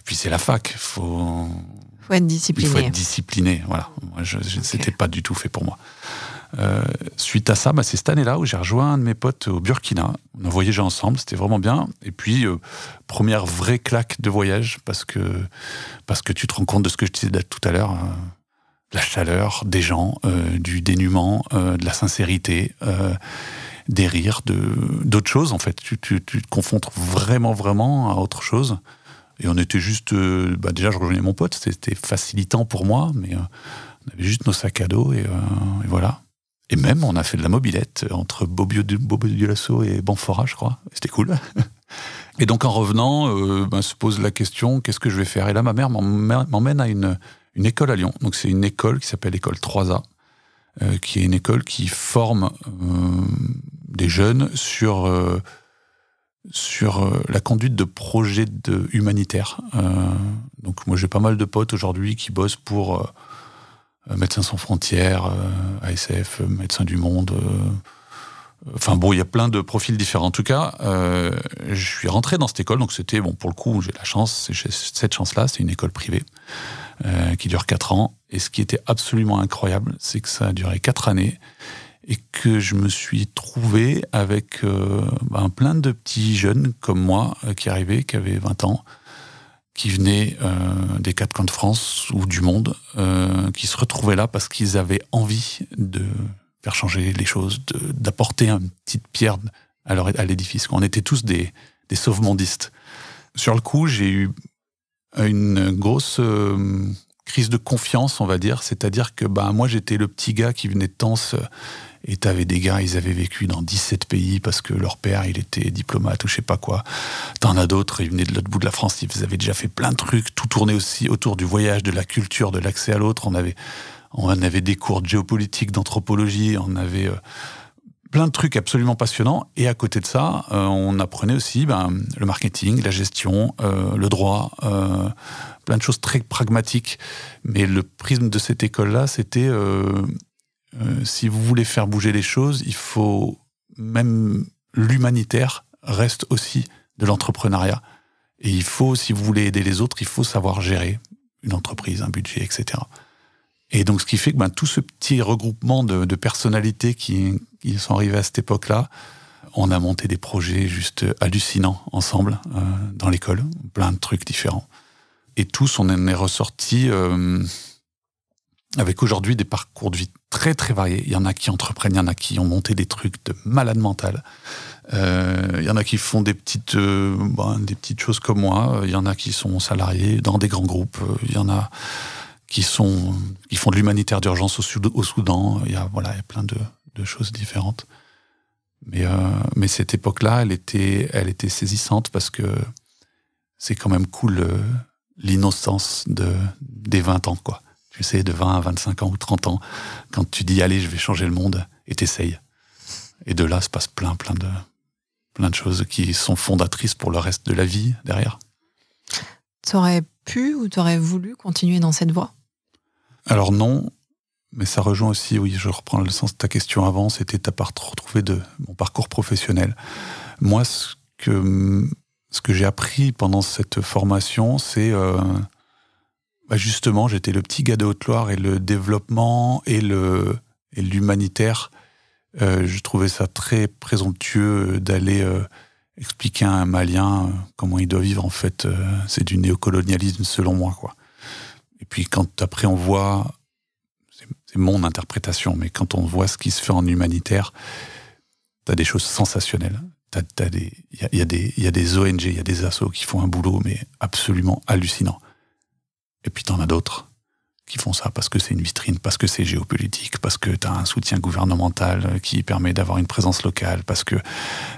puis c'est la fac. Il faut, faut être discipliné. Il faut être discipliné. Voilà. Moi, je, c'était pas du tout fait pour moi. Euh, suite à ça, bah, c'est cette année-là où j'ai rejoint un de mes potes au Burkina. On a voyagé ensemble, c'était vraiment bien. Et puis, euh, première vraie claque de voyage, parce que, parce que tu te rends compte de ce que je disais tout à l'heure, euh, la chaleur des gens, du dénuement, de la sincérité, des rires, d'autres choses en fait. Tu, te confrontes vraiment, vraiment à autre chose. Et on était juste... bah, déjà, je rejoignais mon pote, c'était facilitant pour moi, mais on avait juste nos sacs à dos et voilà. Et même, on a fait de la mobilette entre Bobio du Lasso et Banfora, je crois. C'était cool. Et donc, en revenant, euh, ben, se pose la question qu'est-ce que je vais faire? Et là, ma mère m'emmène à une, une école à Lyon. Donc, c'est une école qui s'appelle l'école 3A, euh, qui est une école qui forme euh, des jeunes sur, sur la conduite de projets humanitaires. donc, moi, j'ai pas mal de potes aujourd'hui qui bossent pour euh, Médecins sans frontières, euh, ASF, euh, Médecins du Monde. Enfin bon, il y a plein de profils différents. En tout cas, je suis rentré dans cette école, donc c'était, bon, pour le coup, j'ai la chance, cette chance-là, c'est une école privée qui dure 4 ans. Et ce qui était absolument incroyable, c'est que ça a duré 4 années et que je me suis trouvé avec ben, plein de petits jeunes comme moi qui arrivaient, qui avaient 20 ans, qui venaient euh, des quatre coins de France ou du monde, euh, qui se retrouvaient là parce qu'ils avaient envie de faire changer les choses, d'apporter une petite pierre à, l'édifice. On était tous des, des sauvemondistes. Sur le coup, j'ai eu une grosse euh, crise de confiance, on va dire. C'est-à-dire que bah, moi, j'étais le petit gars qui venait de Tense et t'avais des gars, ils avaient vécu dans 17 pays parce que leur père, il était diplomate ou je sais pas quoi. T'en as d'autres, ils venaient de l'autre bout de la France, ils avaient déjà fait plein de trucs, tout tournait aussi autour du voyage, de la culture, de l'accès à l'autre. On avait, on avait des cours de géopolitique, d'anthropologie, on avait euh, plein de trucs absolument passionnants. Et à côté de ça, euh, on apprenait aussi ben, le marketing, la gestion, euh, le droit, plein de choses très pragmatiques. Mais le prisme de cette école-là, c'était euh, si vous voulez faire bouger les choses, il faut même l'humanitaire reste aussi de l'entrepreneuriat. Et il faut, si vous voulez aider les autres, il faut savoir gérer une entreprise, un budget, etc. Et donc, ce qui fait que ben, tout ce petit regroupement de, personnalités qui, sont arrivées à cette époque-là, on a monté des projets juste hallucinants ensemble euh, dans l'école, plein de trucs différents. Et tous, on en est ressortis euh, avec aujourd'hui des parcours de vie très très variés. Il y en a qui entreprennent, il y en a qui ont monté des trucs de malade mental. Euh, il y en a qui font des petites, euh, bah, des petites choses comme moi. Il y en a qui sont salariés dans des grands groupes. Il y en a qui font de l'humanitaire d'urgence au, Soudan. Il y a voilà, il y a plein de, choses différentes. Mais euh, cette époque-là, elle était saisissante parce que c'est quand même cool l'innocence de des 20 ans quoi tu sais, de 20 à 25 ans ou 30 ans, quand tu dis allez, je vais changer le monde, et t'essayes. Et de là se passe plein, plein de, plein de choses qui sont fondatrices pour le reste de la vie derrière. T'aurais pu ou t'aurais voulu continuer dans cette voie? Alors non, mais ça rejoint aussi, oui, je reprends le sens de ta question avant, c'était ta part retrouver de mon parcours professionnel. Moi, ce que, ce que j'ai appris pendant cette formation, c'est euh, bah Justement, j'étais le petit gars de Haute-Loire et le développement et l'humanitaire, euh, je trouvais ça très présomptueux d'aller euh, expliquer à un Malien euh, comment il doit vivre. En fait, c'est du néocolonialisme selon moi. Et puis quand après on voit, c'est mon interprétation, mais quand on voit ce qui se fait en humanitaire, t'as des choses sensationnelles. Il y y a des ONG, il y a des assos qui font un boulot, mais absolument hallucinant. Et puis t'en as d'autres qui font ça parce que c'est une vitrine, parce que c'est géopolitique, parce que tu as un soutien gouvernemental qui permet d'avoir une présence locale, parce que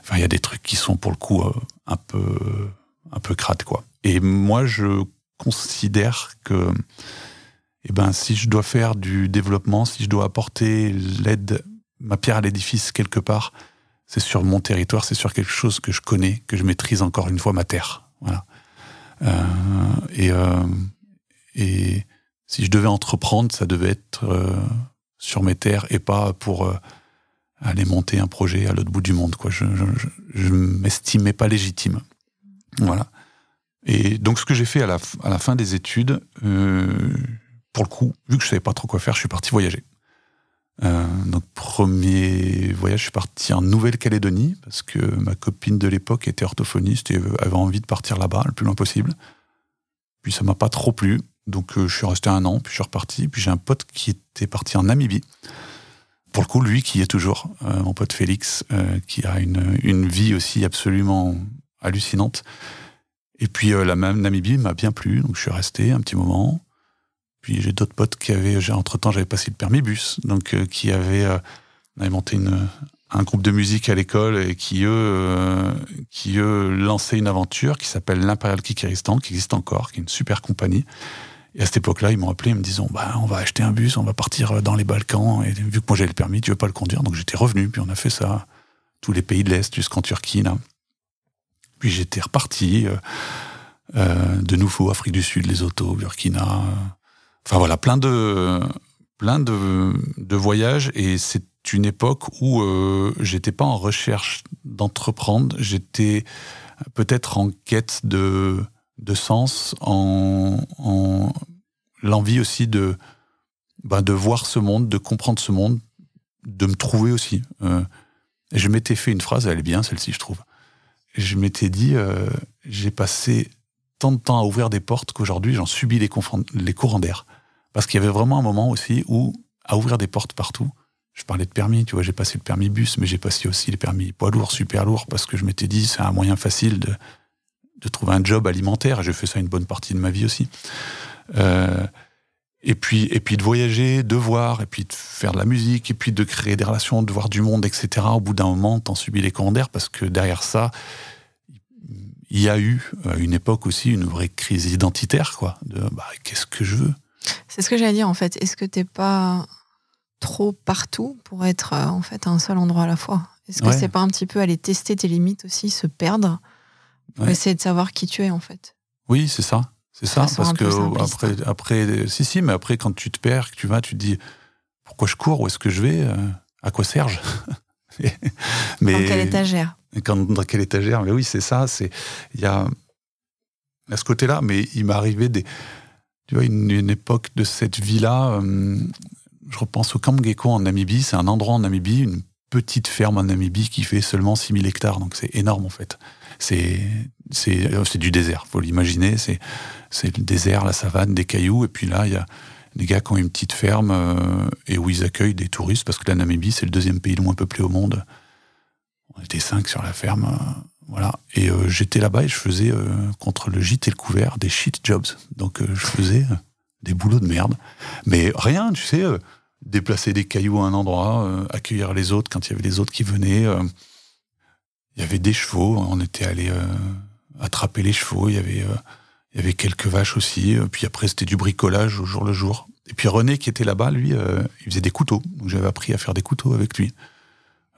enfin il y a des trucs qui sont pour le coup euh, un peu un peu crades quoi. Et moi je considère que eh ben si je dois faire du développement, si je dois apporter l'aide ma pierre à l'édifice quelque part, c'est sur mon territoire, c'est sur quelque chose que je connais, que je maîtrise encore une fois ma terre. Voilà. Euh, et euh, et si je devais entreprendre, ça devait être euh, sur mes terres et pas pour euh, aller monter un projet à l'autre bout du monde. Je ne m'estimais pas légitime. Voilà. Et donc, ce que j'ai fait à la, fin des études, euh, pour le coup, vu que je savais pas trop quoi faire, je suis parti voyager. Donc premier voyage, je suis parti en Nouvelle-Calédonie parce que ma copine de l'époque était orthophoniste et avait envie de partir là-bas le plus loin possible. Puis ça m'a pas trop plu, donc euh, je suis resté un an, puis je suis reparti. Puis j'ai un pote qui était parti en Namibie. Pour le coup, lui qui est toujours, euh, mon pote Félix, qui a une, une, vie aussi absolument hallucinante. Et puis la même Namibie m'a bien plu, donc je suis resté un petit moment. Puis j'ai d'autres potes qui avaient, entre temps j'avais passé le permis bus, donc euh, qui avaient, euh, monté une, un groupe de musique à l'école et qui eux, euh, qui eux lançaient une aventure qui s'appelle l'Imperial Kikiristan, qui existe encore, qui est une super compagnie. Et à cette époque-là, ils m'ont appelé, ils me disant, bah, on va acheter un bus, on va partir dans les Balkans. Et vu que moi j'avais le permis, tu veux pas le conduire, donc j'étais revenu, puis on a fait ça, tous les pays de l'Est jusqu'en Turquie. Puis j'étais reparti, de nouveau Afrique du Sud, les autos, Burkina, Enfin voilà, plein de plein de, voyages. Et c'est une époque où euh, j'étais pas en recherche d'entreprendre, j'étais peut-être en quête de, de sens, en, en l'envie aussi de, ben de voir ce monde, de comprendre ce monde, de me trouver aussi. Euh, je m'étais fait une phrase, elle est bien celle-ci, je trouve. Je m'étais dit, euh, j'ai passé tant de temps à ouvrir des portes qu'aujourd'hui j'en subis les, les courants d'air. Parce qu'il y avait vraiment un moment aussi où, à ouvrir des portes partout, je parlais de permis, tu vois, j'ai passé le permis bus, mais j'ai passé aussi le permis poids lourd, super lourd, parce que je m'étais dit, c'est un moyen facile de, de trouver un job alimentaire. J'ai fait ça une bonne partie de ma vie aussi. Euh, et puis, et puis de voyager, de voir, et puis de faire de la musique, et puis de créer des relations, de voir du monde, etc. Au bout d'un moment, t'en subis les commandaires parce que derrière ça, il y a eu à une époque aussi une vraie crise identitaire, quoi. De bah, qu'est-ce que je veux? C'est ce que j'allais dire en fait. Est-ce que t'es pas trop partout pour être euh, en fait à un seul endroit à la fois? Est-ce que c'est pas un petit peu aller tester tes limites aussi, se perdre, essayer de savoir qui tu es en fait Oui, c'est ça. C'est ça, parce que après, après, si, si, mais après, quand tu te perds, que tu vas, tu te dis pourquoi je cours, où est-ce que je vais, euh, à quoi mais, Dans quelle étagère? Quand, Dans quelle étagère? Mais oui, c'est ça. C'est il y a à ce côté-là, mais il m'est arrivé des tu vois, une, époque de cette vie-là, euh, je repense au Camp Gecko en Namibie, c'est un endroit en Namibie, une petite ferme en Namibie qui fait seulement 6000 hectares, donc c'est énorme en fait. C'est c'est euh, du désert, faut l'imaginer, c'est c'est le désert, la savane, des cailloux, et puis là il y a des gars qui ont une petite ferme euh, et où ils accueillent des touristes parce que la Namibie c'est le deuxième pays le moins peuplé au monde. On était cinq sur la ferme. Voilà. Et euh, j'étais là-bas et je faisais, euh, contre le gîte et le couvert, des shit jobs. Donc euh, je faisais des boulots de merde. Mais rien, tu sais, déplacer des cailloux à un endroit, accueillir les autres quand il y avait les autres qui venaient. Il y avait des chevaux, on était allé attraper les chevaux, il y avait, avait quelques vaches aussi. Puis après, c'était du bricolage au jour le jour. Et puis René, qui était là-bas, lui, il faisait des couteaux. Donc j'avais appris à faire des couteaux avec lui.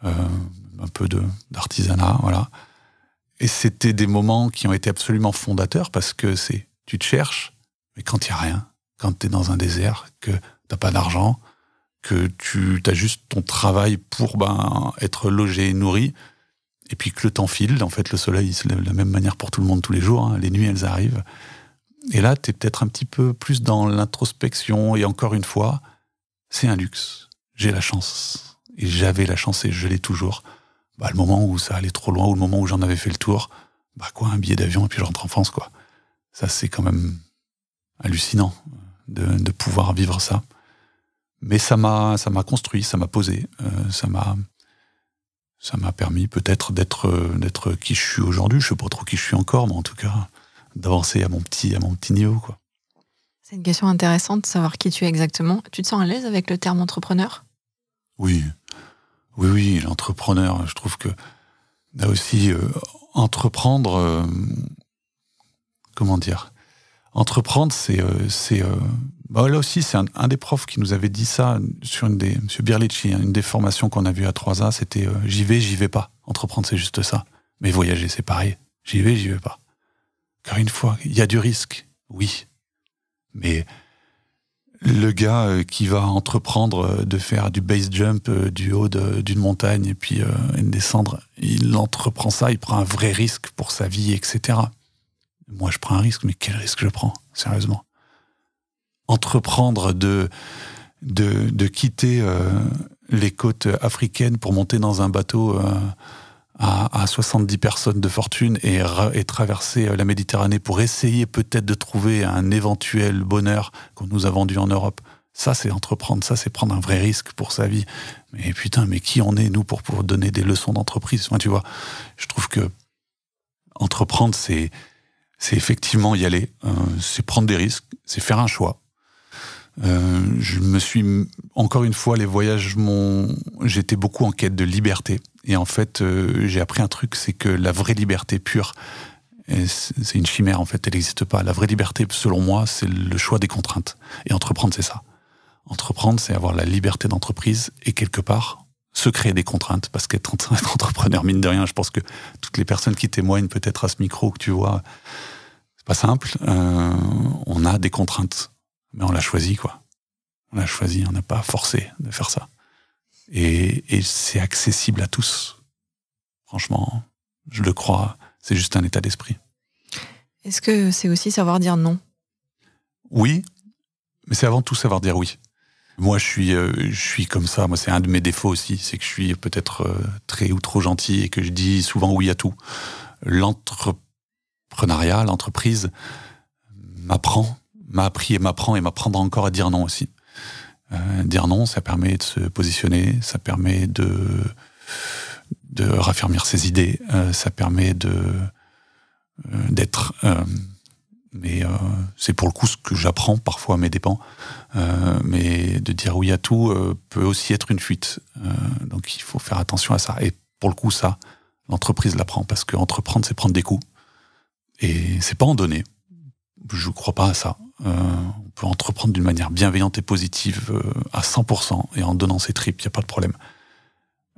un peu d'artisanat, voilà. Et c'était des moments qui ont été absolument fondateurs parce que c'est, tu te cherches, mais quand il n'y a rien, quand tu es dans un désert, que t'as pas d'argent, que tu as juste ton travail pour ben, être logé et nourri, et puis que le temps file, en fait le soleil se lève de la même manière pour tout le monde tous les jours, hein, les nuits elles arrivent. Et là, tu es peut-être un petit peu plus dans l'introspection, et encore une fois, c'est un luxe. J'ai la chance. Et j'avais la chance, et je l'ai toujours bah, le moment où ça allait trop loin, ou le moment où j'en avais fait le tour, bah quoi, un billet d'avion et puis je rentre en France, quoi. Ça, c'est quand même hallucinant de, de, pouvoir vivre ça. Mais ça m'a, ça m'a construit, ça m'a posé, euh, ça m'a, ça m'a permis peut-être d'être, d'être qui je suis aujourd'hui. Je sais pas trop qui je suis encore, mais en tout cas, d'avancer à mon petit, à mon petit niveau, quoi. C'est une question intéressante de savoir qui tu es exactement. Tu te sens à l'aise avec le terme entrepreneur? Oui, oui, oui, l'entrepreneur, je trouve que là aussi, euh, entreprendre, euh, comment dire? Entreprendre, c'est. Euh, c'est bah là aussi, c'est un, des profs qui nous avait dit ça sur une des. M. Hein, une des formations qu'on a vues à 3A, c'était j'y vais, j'y vais pas. Entreprendre, c'est juste ça. Mais voyager, c'est pareil. J'y vais, j'y vais pas. Car une fois, il y a du risque, oui. Mais le gars euh, qui va entreprendre euh, de faire du base jump euh, du haut d'une montagne et puis descendre, il entreprend ça, il prend un vrai risque pour sa vie, etc. Moi, je prends un risque, mais quel risque je prends, sérieusement? Entreprendre de, de, quitter les côtes africaines pour monter dans un bateau à, 70 personnes de fortune et, et, traverser la Méditerranée pour essayer peut-être de trouver un éventuel bonheur qu'on nous a vendu en Europe. Ça, c'est entreprendre, ça, c'est prendre un vrai risque pour sa vie. Mais putain, mais qui on est, nous, pour, pour donner des leçons d'entreprise? Moi, tu vois, je trouve que entreprendre, c'est c'est effectivement y aller, euh, c'est prendre des risques, c'est faire un choix. Euh, je me suis encore une fois les voyages m'ont j'étais beaucoup en quête de liberté. Et en fait euh, j'ai appris un truc c'est que la vraie liberté pure c'est une chimère en fait elle n'existe pas. La vraie liberté selon moi c'est le choix des contraintes. Et entreprendre c'est ça. Entreprendre c'est avoir la liberté d'entreprise et quelque part se créer des contraintes. Parce qu'être entrepreneur mine de rien je pense que toutes les personnes qui témoignent peut-être à ce micro que tu vois c'est pas simple. Euh, on a des contraintes mais on l'a choisi, quoi. On l'a choisi, on n'a pas forcé de faire ça. Et, c'est accessible à tous. Franchement, je le crois, c'est juste un état d'esprit. Est-ce que c'est aussi savoir dire non? Oui, mais c'est avant tout savoir dire oui. Moi, je suis, euh, je suis comme ça. Moi, c'est un de mes défauts aussi, c'est que je suis peut-être euh, très ou trop gentil et que je dis souvent oui à tout. L'entrepreneuriat, l'entreprise m'apprend m'a appris et m'apprend et m'apprendra encore à dire non aussi. Euh, dire non, ça permet de se positionner, ça permet de, de raffermir ses idées, euh, ça permet de euh, d'être. mais c'est pour le coup ce que j'apprends parfois à mes dépens. mais de dire oui à tout peut aussi être une fuite. donc il faut faire attention à ça. Et pour le coup, ça, l'entreprise l'apprend parce que entreprendre, c'est prendre des coups. Et c'est pas en donner. Je crois pas à ça. Euh, on peut entreprendre d'une manière bienveillante et positive euh, à 100% et en donnant ses tripes, il n'y a pas de problème.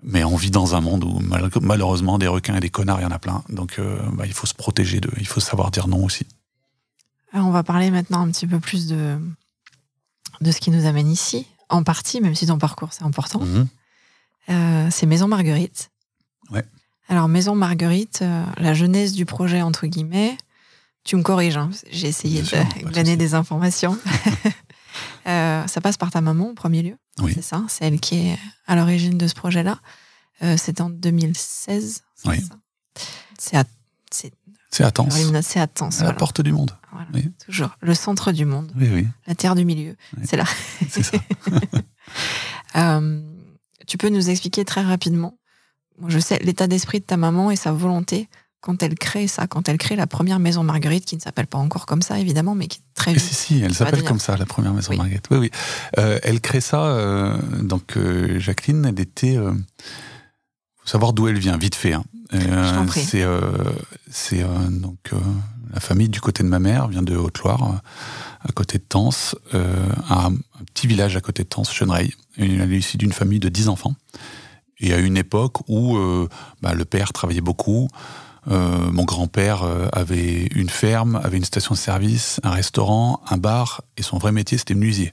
Mais on vit dans un monde où malheureusement des requins et des connards, il y en a plein. Donc euh, bah, il faut se protéger d'eux, il faut savoir dire non aussi. on va parler maintenant un petit peu plus de, de ce qui nous amène ici, en partie, même si ton parcours c'est important. Mhm. c'est Maison Marguerite. Ouais. Alors Maison Marguerite, la jeunesse du projet entre guillemets, tu me corriges, hein. j'ai essayé de glaner des informations. Euh, ça passe par ta maman en premier lieu. Oui. C'est ça, c'est elle qui est à l'origine de ce projet-là. Euh, c'est en 2016. Oui. C'est à. C'est à Tens. C'est à Tens. À la porte du monde. Oui. Toujours. Le centre du monde. Oui, oui. La terre du milieu. C'est là. C'est ça. euh, tu peux nous expliquer très rapidement, je sais, l'état d'esprit de ta maman et sa volonté quand elle crée ça, quand elle crée la première maison Marguerite, qui ne s'appelle pas encore comme ça évidemment, mais qui est très vite. Si, si, elle s'appelle comme ça, la première maison Marguerite. Oui, oui. Euh, elle crée ça, euh, donc euh, Jacqueline, elle était. faut savoir d'où elle vient, vite fait. Hein. c'est c'est donc la famille du côté de ma mère vient de Haute-Loire, à côté de Tens, un, un, petit village à côté de Tens, Chenereil. Elle est issue d'une famille de 10 enfants. Et à une époque où bah, le père travaillait beaucoup, euh, mon grand-père euh, avait une ferme, avait une station-service, un restaurant, un bar, et son vrai métier, c'était menuisier.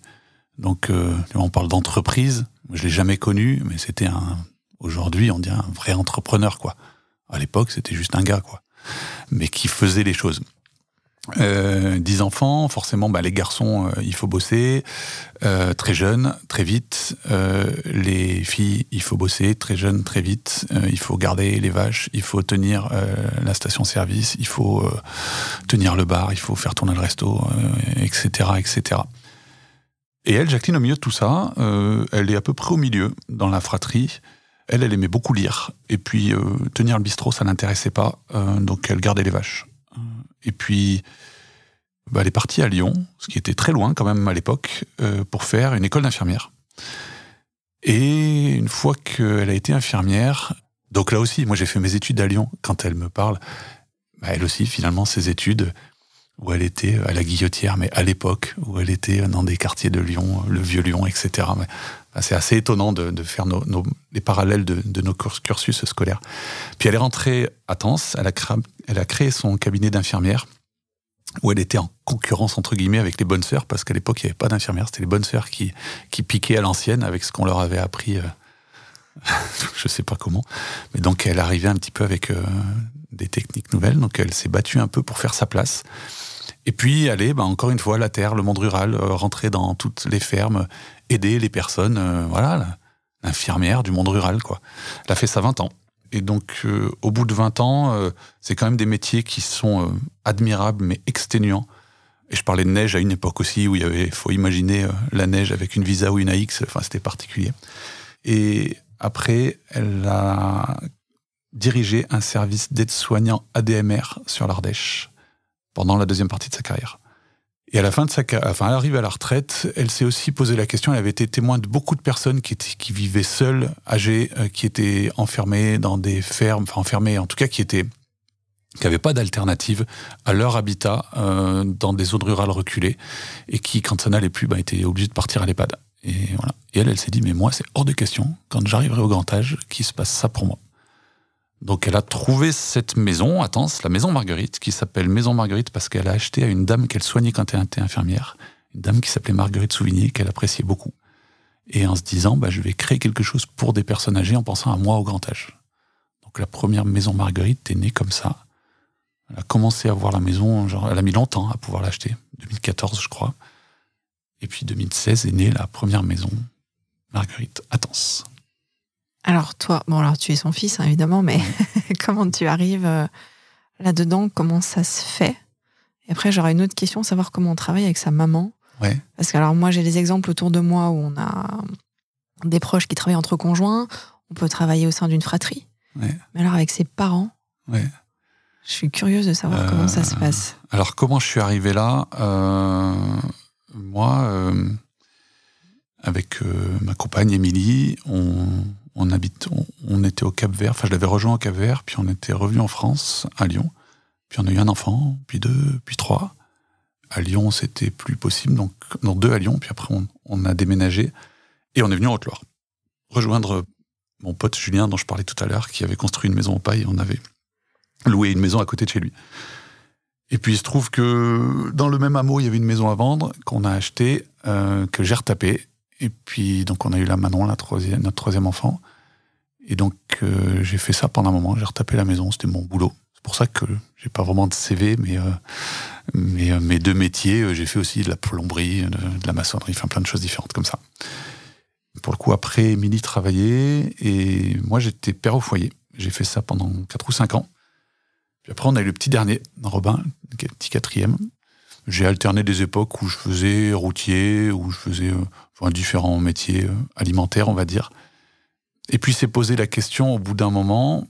Donc, euh, on parle d'entreprise. Je l'ai jamais connu, mais c'était un. Aujourd'hui, on dirait un vrai entrepreneur, quoi. À l'époque, c'était juste un gars, quoi, mais qui faisait les choses. Euh, 10 enfants, forcément, bah, les garçons, euh, il faut bosser euh, très jeune, très vite. Euh, les filles, il faut bosser très jeune, très vite. il faut garder les vaches, il faut tenir la station-service, il faut tenir le bar, il faut faire tourner le resto, etc., etc. Et elle, Jacqueline, au milieu de tout ça, elle est à peu près au milieu dans la fratrie. Elle, elle aimait beaucoup lire. Et puis, tenir le bistrot, ça l'intéressait pas. donc, elle gardait les vaches. Et puis, bah, elle est partie à Lyon, ce qui était très loin quand même à l'époque, euh, pour faire une école d'infirmière. Et une fois qu'elle a été infirmière, donc là aussi, moi j'ai fait mes études à Lyon. Quand elle me parle, bah, elle aussi, finalement, ses études, où elle était à la Guillotière, mais à l'époque, où elle était dans des quartiers de Lyon, le Vieux Lyon, etc. c'est assez étonnant de, faire les parallèles de, nos cursus scolaires. Puis elle est rentrée à Tens, elle a, créé son cabinet d'infirmière, où elle était en concurrence entre guillemets avec les bonnes sœurs, parce qu'à l'époque il n'y avait pas d'infirmières, c'était les bonnes sœurs qui, piquaient à l'ancienne avec ce qu'on leur avait appris, euh, je sais pas comment. Mais donc elle arrivait un petit peu avec euh, des techniques nouvelles, donc elle s'est battue un peu pour faire sa place. Et puis aller, bah, encore une fois, la terre, le monde rural, euh, rentrer dans toutes les fermes, aider les personnes, voilà, infirmière du monde rural, quoi. Elle a fait ça 20 ans. Et donc, euh, au bout de 20 ans, euh, c'est quand même des métiers qui sont euh, admirables, mais exténuants. Et je parlais de neige à une époque aussi où il y avait, faut imaginer la neige avec une Visa ou une AX, enfin, c'était particulier. Et après, elle a dirigé un service d'aide-soignant ADMR sur l'Ardèche pendant la deuxième partie de sa carrière. Et à la fin de sa enfin, elle arrive à la retraite, elle s'est aussi posé la question, elle avait été témoin de beaucoup de personnes qui, qui vivaient seules, âgées, euh, qui étaient enfermées dans des fermes, enfin enfermées en tout cas qui qui n'avaient pas d'alternative à leur habitat euh, dans des zones rurales reculées et qui, quand ça n'allait plus, bah, étaient obligées de partir à l'EHPAD. Et, voilà. et elle, elle s'est dit, mais moi, c'est hors de question, quand j'arriverai au grand âge, qu'il se passe ça pour moi. Donc elle a trouvé cette maison à la maison Marguerite, qui s'appelle Maison Marguerite parce qu'elle a acheté à une dame qu'elle soignait quand elle était infirmière, une dame qui s'appelait Marguerite Souvigny, qu'elle appréciait beaucoup. Et en se disant, bah, je vais créer quelque chose pour des personnes âgées en pensant à moi au grand âge. Donc la première maison Marguerite est née comme ça. Elle a commencé à voir la maison, genre, elle a mis longtemps à pouvoir l'acheter, 2014 je crois. Et puis 2016 est née la première maison Marguerite Attends. Alors toi, bon alors tu es son fils hein, évidemment, mais comment tu arrives euh, là-dedans? Comment ça se fait? Et après j'aurais une autre question, savoir comment on travaille avec sa maman. Ouais. Parce que alors moi j'ai des exemples autour de moi où on a des proches qui travaillent entre conjoints. On peut travailler au sein d'une fratrie. Ouais. Mais alors avec ses parents? Ouais. Je suis curieuse de savoir comment ça se euh, passe. Alors comment je suis arrivé là? Euh, Moi, avec ma compagne Émilie, on, on était au Cap Vert, enfin je l'avais rejoint au Cap Vert, puis on était revenu en France, à Lyon, puis on a eu un enfant, puis deux, puis trois. À Lyon, c'était plus possible, donc deux à Lyon, puis après on, a déménagé et on est venu en Haute-Loire. Rejoindre mon pote Julien, dont je parlais tout à l'heure, qui avait construit une maison en paille, on avait loué une maison à côté de chez lui. Et puis il se trouve que dans le même hameau, il y avait une maison à vendre qu'on a achetée, euh, que j'ai retapée, et puis, donc, on a eu la Manon, notre troisième enfant. Et donc, euh, j'ai fait ça pendant un moment. J'ai retapé la maison, c'était mon boulot. C'est pour ça que j'ai pas vraiment de CV, mais, euh, euh, mes deux métiers, j'ai fait aussi de la plomberie, de, la maçonnerie, enfin plein de choses différentes comme ça. Pour le coup, après, Émilie travaillait et moi, j'étais père au foyer. J'ai fait ça pendant 4 ou 5 ans. Puis après, on a eu le petit dernier, Robin, petit quatrième. J'ai alterné des époques où je faisais routier, où je faisais différents métiers alimentaires, on va dire. Et puis s'est posé la question au bout d'un moment.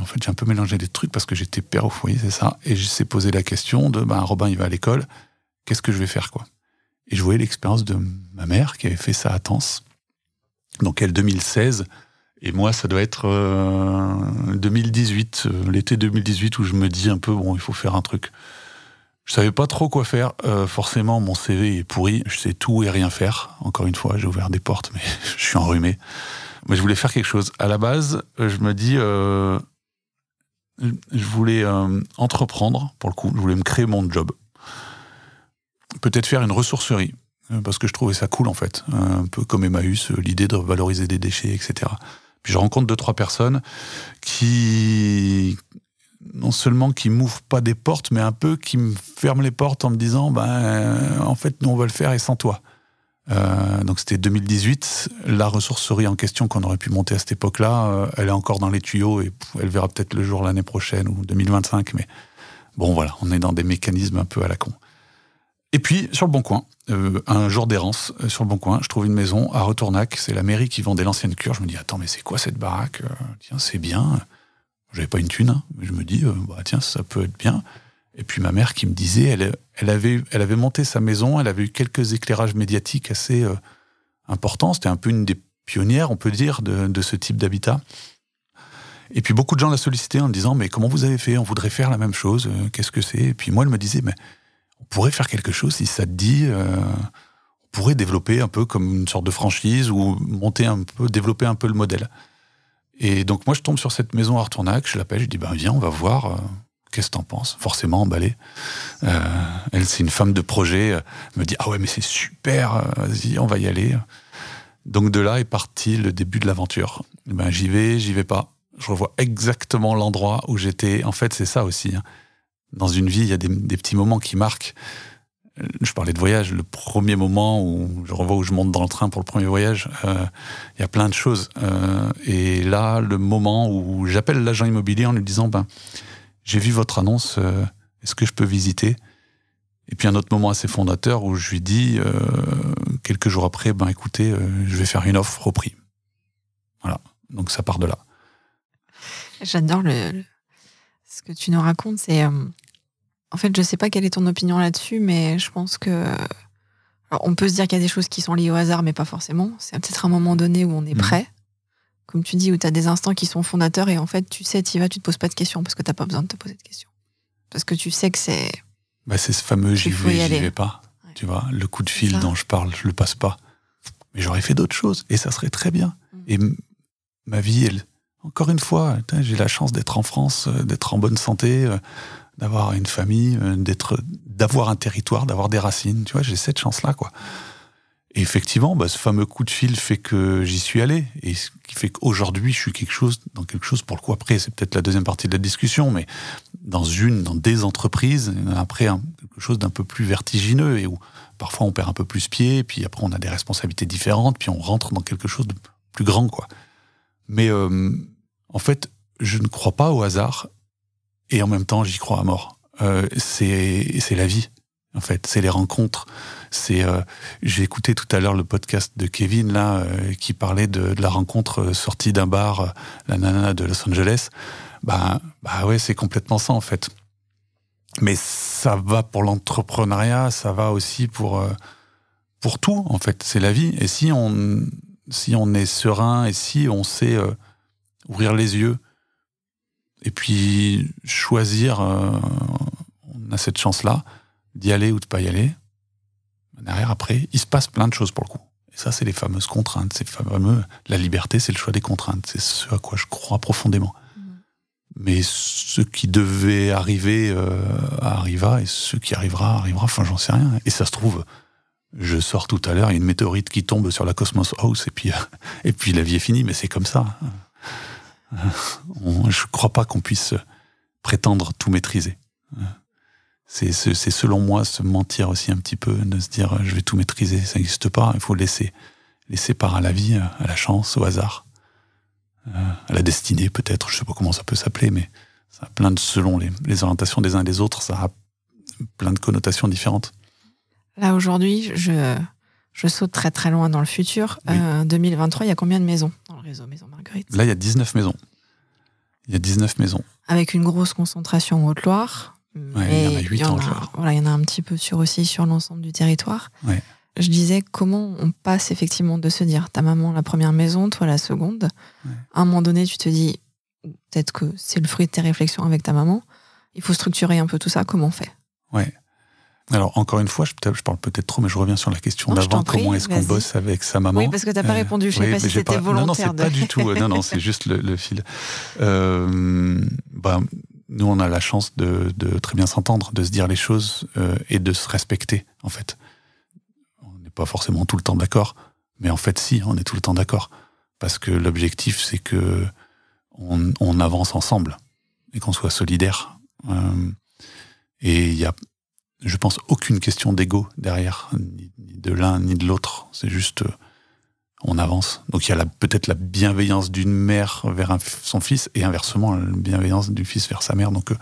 En fait, j'ai un peu mélangé des trucs parce que j'étais père au foyer, c'est ça. Et je s'est posé la question de, ben, Robin, il va à l'école. Qu'est-ce que je vais faire, quoi? Et je voyais l'expérience de ma mère qui avait fait ça à Tens. Donc, elle, 2016. Et moi, ça doit être 2018, euh, euh, l'été 2018, où je me dis un peu, bon, il faut faire un truc. Je savais pas trop quoi faire. Euh, forcément, mon CV est pourri. Je sais tout et rien faire. Encore une fois, j'ai ouvert des portes, mais je suis enrhumé. Mais je voulais faire quelque chose. À la base, je me dis, euh, je voulais euh, entreprendre, pour le coup. Je voulais me créer mon job. Peut-être faire une ressourcerie, parce que je trouvais ça cool, en fait. Un peu comme Emmaüs, l'idée de valoriser des déchets, etc. Puis je rencontre deux, trois personnes qui, non seulement qui m'ouvre pas des portes, mais un peu qui me ferme les portes en me disant, ben, euh, en fait, nous, on va le faire et sans toi. Euh, donc c'était 2018. La ressourcerie en question qu'on aurait pu monter à cette époque-là, euh, elle est encore dans les tuyaux et elle verra peut-être le jour l'année prochaine ou 2025. Mais bon, voilà, on est dans des mécanismes un peu à la con. Et puis, sur le Bon Coin, un jour d'errance, sur le Bon Coin, je trouve une maison à Retournac. C'est la mairie qui vendait l'ancienne cure. Je me dis, attends, mais c'est quoi cette baraque? Tiens, c'est bien. J'avais pas une thune, hein, mais je me dis, euh, bah, tiens, ça peut être bien. Et puis ma mère qui me disait, elle, avait, monté sa maison, elle avait eu quelques éclairages médiatiques assez euh, importants. C'était un peu une des pionnières, on peut dire, de, ce type d'habitat. Et puis beaucoup de gens la sollicitaient en disant, mais comment vous avez fait? On voudrait faire la même chose, euh, qu'est-ce que c'est? Et puis moi, elle me disait, mais on pourrait faire quelque chose si ça te dit. on pourrait développer un peu comme une sorte de franchise ou monter un peu, développer un peu le modèle. Et donc moi je tombe sur cette maison à Artournac, je l'appelle, je dis ben viens on va voir, euh, qu'est-ce que t'en penses? Forcément emballé. Euh, elle c'est une femme de projet, elle me dit ah ouais mais c'est super, euh, vas-y on va y aller. Donc de là est parti le début de l'aventure. Ben j'y vais, j'y vais pas. Je revois exactement l'endroit où j'étais. En fait c'est ça aussi. Hein. Dans une vie il y a des petits moments qui marquent. Je parlais de voyage, le premier moment où je revois où je monte dans le train pour le premier voyage, euh, il y a plein de choses. Euh, et là, le moment où j'appelle l'agent immobilier en lui disant, ben, j'ai vu votre annonce, euh, est-ce que je peux visiter? Et puis un autre moment assez fondateur où je lui dis, quelques jours après, ben écoutez, je vais faire une offre au prix. Voilà, donc ça part de là. J'adore ce que tu nous racontes, c'est en fait, je sais pas quelle est ton opinion là-dessus, mais je pense que. on peut se dire qu'il y a des choses qui sont liées au hasard, mais pas forcément. C'est peut-être un moment donné où on est mhm. prêt. Comme tu dis, où tu as des instants qui sont fondateurs et en fait, tu sais, tu y vas, tu te poses pas de questions parce que tu n'as pas besoin de te poser de questions. Parce que tu sais que c'est. Bah, c'est ce fameux j'y vais, j'y vais pas. Tu vois, le coup de fil dont je parle, je le passe pas. Mais j'aurais fait d'autres choses et ça serait très bien. Mm. Et ma vie, elle, encore une fois, j'ai la chance d'être en France, euh, d'être en bonne santé, euh, d'avoir une famille, euh, d'être, d'avoir un territoire, d'avoir des racines. Tu vois, j'ai cette chance-là, quoi. Et effectivement, bah, ce fameux coup de fil fait que j'y suis allé, et ce qui fait qu'aujourd'hui, je suis quelque chose, dans quelque chose, pour le coup, après, c'est peut-être la deuxième partie de la discussion, mais dans une, dans des entreprises, après, quelque chose d'un peu plus vertigineux, et où parfois on perd un peu plus pied, puis après on a des responsabilités différentes, puis on rentre dans quelque chose de plus grand, quoi. Mais euh, en fait, je ne crois pas au hasard, et en même temps j'y crois à mort. Euh, c'est la vie en fait, c'est les rencontres. C'est euh, j'ai écouté tout à l'heure le podcast de Kevin là euh, qui parlait de, la rencontre sortie d'un bar, la nana de Los Angeles. Bah bah ouais, c'est complètement ça en fait. Mais ça va pour l'entrepreneuriat, ça va aussi pour pour tout en fait. C'est la vie. Et si on si on est serein et si on sait ouvrir les yeux et puis choisir. Euh, on a cette chance-là d'y aller ou de pas y aller. Derrière, après, il se passe plein de choses pour le coup. Et ça, c'est les fameuses contraintes. C'est fameux. La liberté, c'est le choix des contraintes. C'est ce à quoi je crois profondément. Mm. Mais ce qui devait arriver euh, arriva, et ce qui arrivera arrivera. Enfin, j'en sais rien. Et ça se trouve, je sors tout à l'heure, il y a une météorite qui tombe sur la Cosmos House, et puis, et puis la vie est finie. Mais c'est comme ça. Je ne crois pas qu'on puisse prétendre tout maîtriser. C'est selon moi se mentir aussi un petit peu, de se dire je vais tout maîtriser, ça n'existe pas. Il faut laisser, laisser part à la vie, à la chance, au hasard, à la destinée peut-être, je ne sais pas comment ça peut s'appeler, mais plein de, selon les, orientations des uns et des autres, ça a plein de connotations différentes. Là aujourd'hui, je, je saute très très loin dans le futur. 2023, euh, il y a combien de maisons dans le réseau Maison Marguerite? Là, il y a 19 maisons. Il y a 19 maisons. Avec une grosse concentration en Haute-Loire. Ouais, il y en a 8 en Haute-Loire. Voilà, il y en a un petit peu sur aussi sur l'ensemble du territoire. Je disais comment on passe effectivement de se dire ta maman la première maison, toi la seconde? À un moment donné, tu te dis peut-être que c'est le fruit de tes réflexions avec ta maman. Il faut structurer un peu tout ça. Comment on fait? Ouais. Alors, encore une fois, je, je parle peut-être trop, mais je reviens sur la question d'avant. Comment est-ce qu'on bosse avec sa maman Oui, parce que tu n'as pas euh, répondu. Je ne sais pas si c'était volontaire. Non, non, c'est pas du tout. non, non, c'est juste le, fil. Euh, bah, nous, on a la chance de, de très bien s'entendre, de se dire les choses euh, et de se respecter, en fait. On n'est pas forcément tout le temps d'accord, mais en fait, si, on est tout le temps d'accord. Parce que l'objectif, c'est que on, on, avance ensemble et qu'on soit solidaire. Euh, et il y a je pense, aucune question d'ego derrière, ni, de l'un ni de l'autre. C'est juste, euh, on avance. Donc il y a peut-être la bienveillance d'une mère vers son fils et inversement la bienveillance du fils vers sa mère. Donc, euh,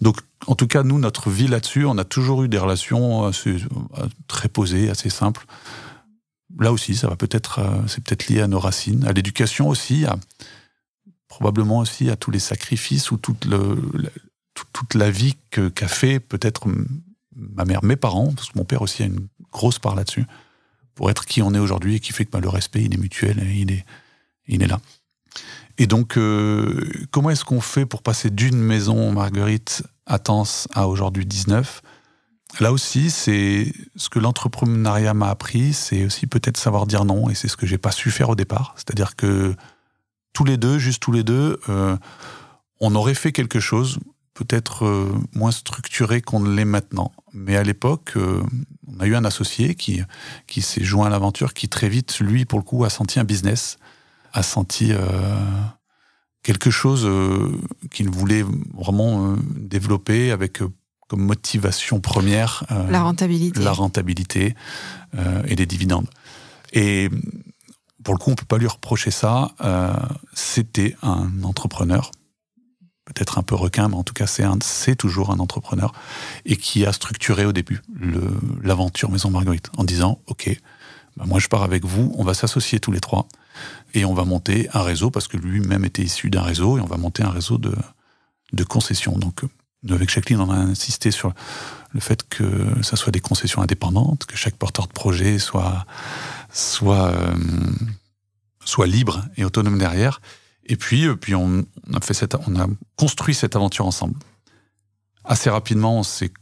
donc en tout cas, nous, notre vie là-dessus, on a toujours eu des relations euh, très posées, assez simples. Là aussi, ça va peut-être, c'est peut-être lié à nos racines, à l'éducation aussi, probablement aussi à tous les sacrifices ou toute, la vie qu'a fait peut-être ma mère, mes parents, parce que mon père aussi a une grosse part là-dessus, pour être qui on est aujourd'hui et qui fait que bah, le respect, il est mutuel et il est, là. Et donc, euh, comment est-ce qu'on fait pour passer d'une maison Marguerite à Tens à aujourd'hui 19 Là aussi, c'est ce que l'entrepreneuriat m'a appris, c'est aussi peut-être savoir dire non, et c'est ce que j'ai pas su faire au départ. C'est-à-dire que tous les deux, juste tous les deux, euh, on aurait fait quelque chose peut-être euh, moins structuré qu'on ne l'est maintenant. Mais à l'époque, euh, on a eu un associé qui, qui s'est joint à l'aventure, qui très vite, lui, pour le coup, a senti un business, a senti euh, quelque chose qu'il voulait vraiment développer avec comme motivation première la rentabilité, la rentabilité et les dividendes. Et pour le coup, on peut pas lui reprocher ça. C'était un entrepreneur peut-être un peu requin, mais en tout cas, c'est toujours un entrepreneur et qui a structuré au début l'aventure Maison Marguerite en disant Ok, bah, moi je pars avec vous, on va s'associer tous les trois et on va monter un réseau parce que lui-même était issu d'un réseau et on va monter un réseau de, de concessions. Donc, avec Jacqueline, on a insisté sur le fait que ça soit des concessions indépendantes, que chaque porteur de projet soit, soit, euh, soit libre et autonome derrière et puis, euh, puis on, a fait cette, on a construit cette aventure ensemble. Assez rapidement, on s'est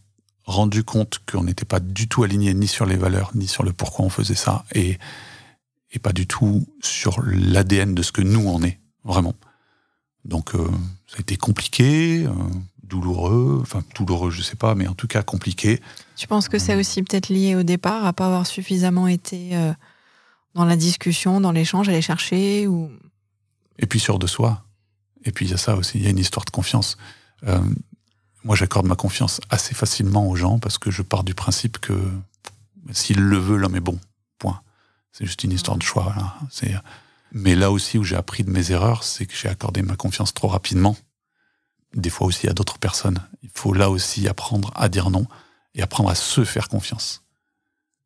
rendu compte qu'on n'était pas du tout aligné ni sur les valeurs, ni sur le pourquoi on faisait ça, et, et pas du tout sur l'ADN de ce que nous on est, vraiment. Donc, euh, ça a été compliqué, euh, douloureux, enfin douloureux, je sais pas, mais en tout cas compliqué. Tu penses que c'est aussi peut-être lié au départ à pas avoir suffisamment été dans la discussion, dans l'échange, aller chercher ou et puis sûr de soi. Et puis il y a ça aussi, il y a une histoire de confiance. Euh, moi, j'accorde ma confiance assez facilement aux gens parce que je pars du principe que s'il le veut, l'homme est bon. Point. C'est juste une histoire de choix. Mais là aussi où j'ai appris de mes erreurs, c'est que j'ai accordé ma confiance trop rapidement. Des fois aussi à d'autres personnes. Il faut là aussi apprendre à dire non et apprendre à se faire confiance.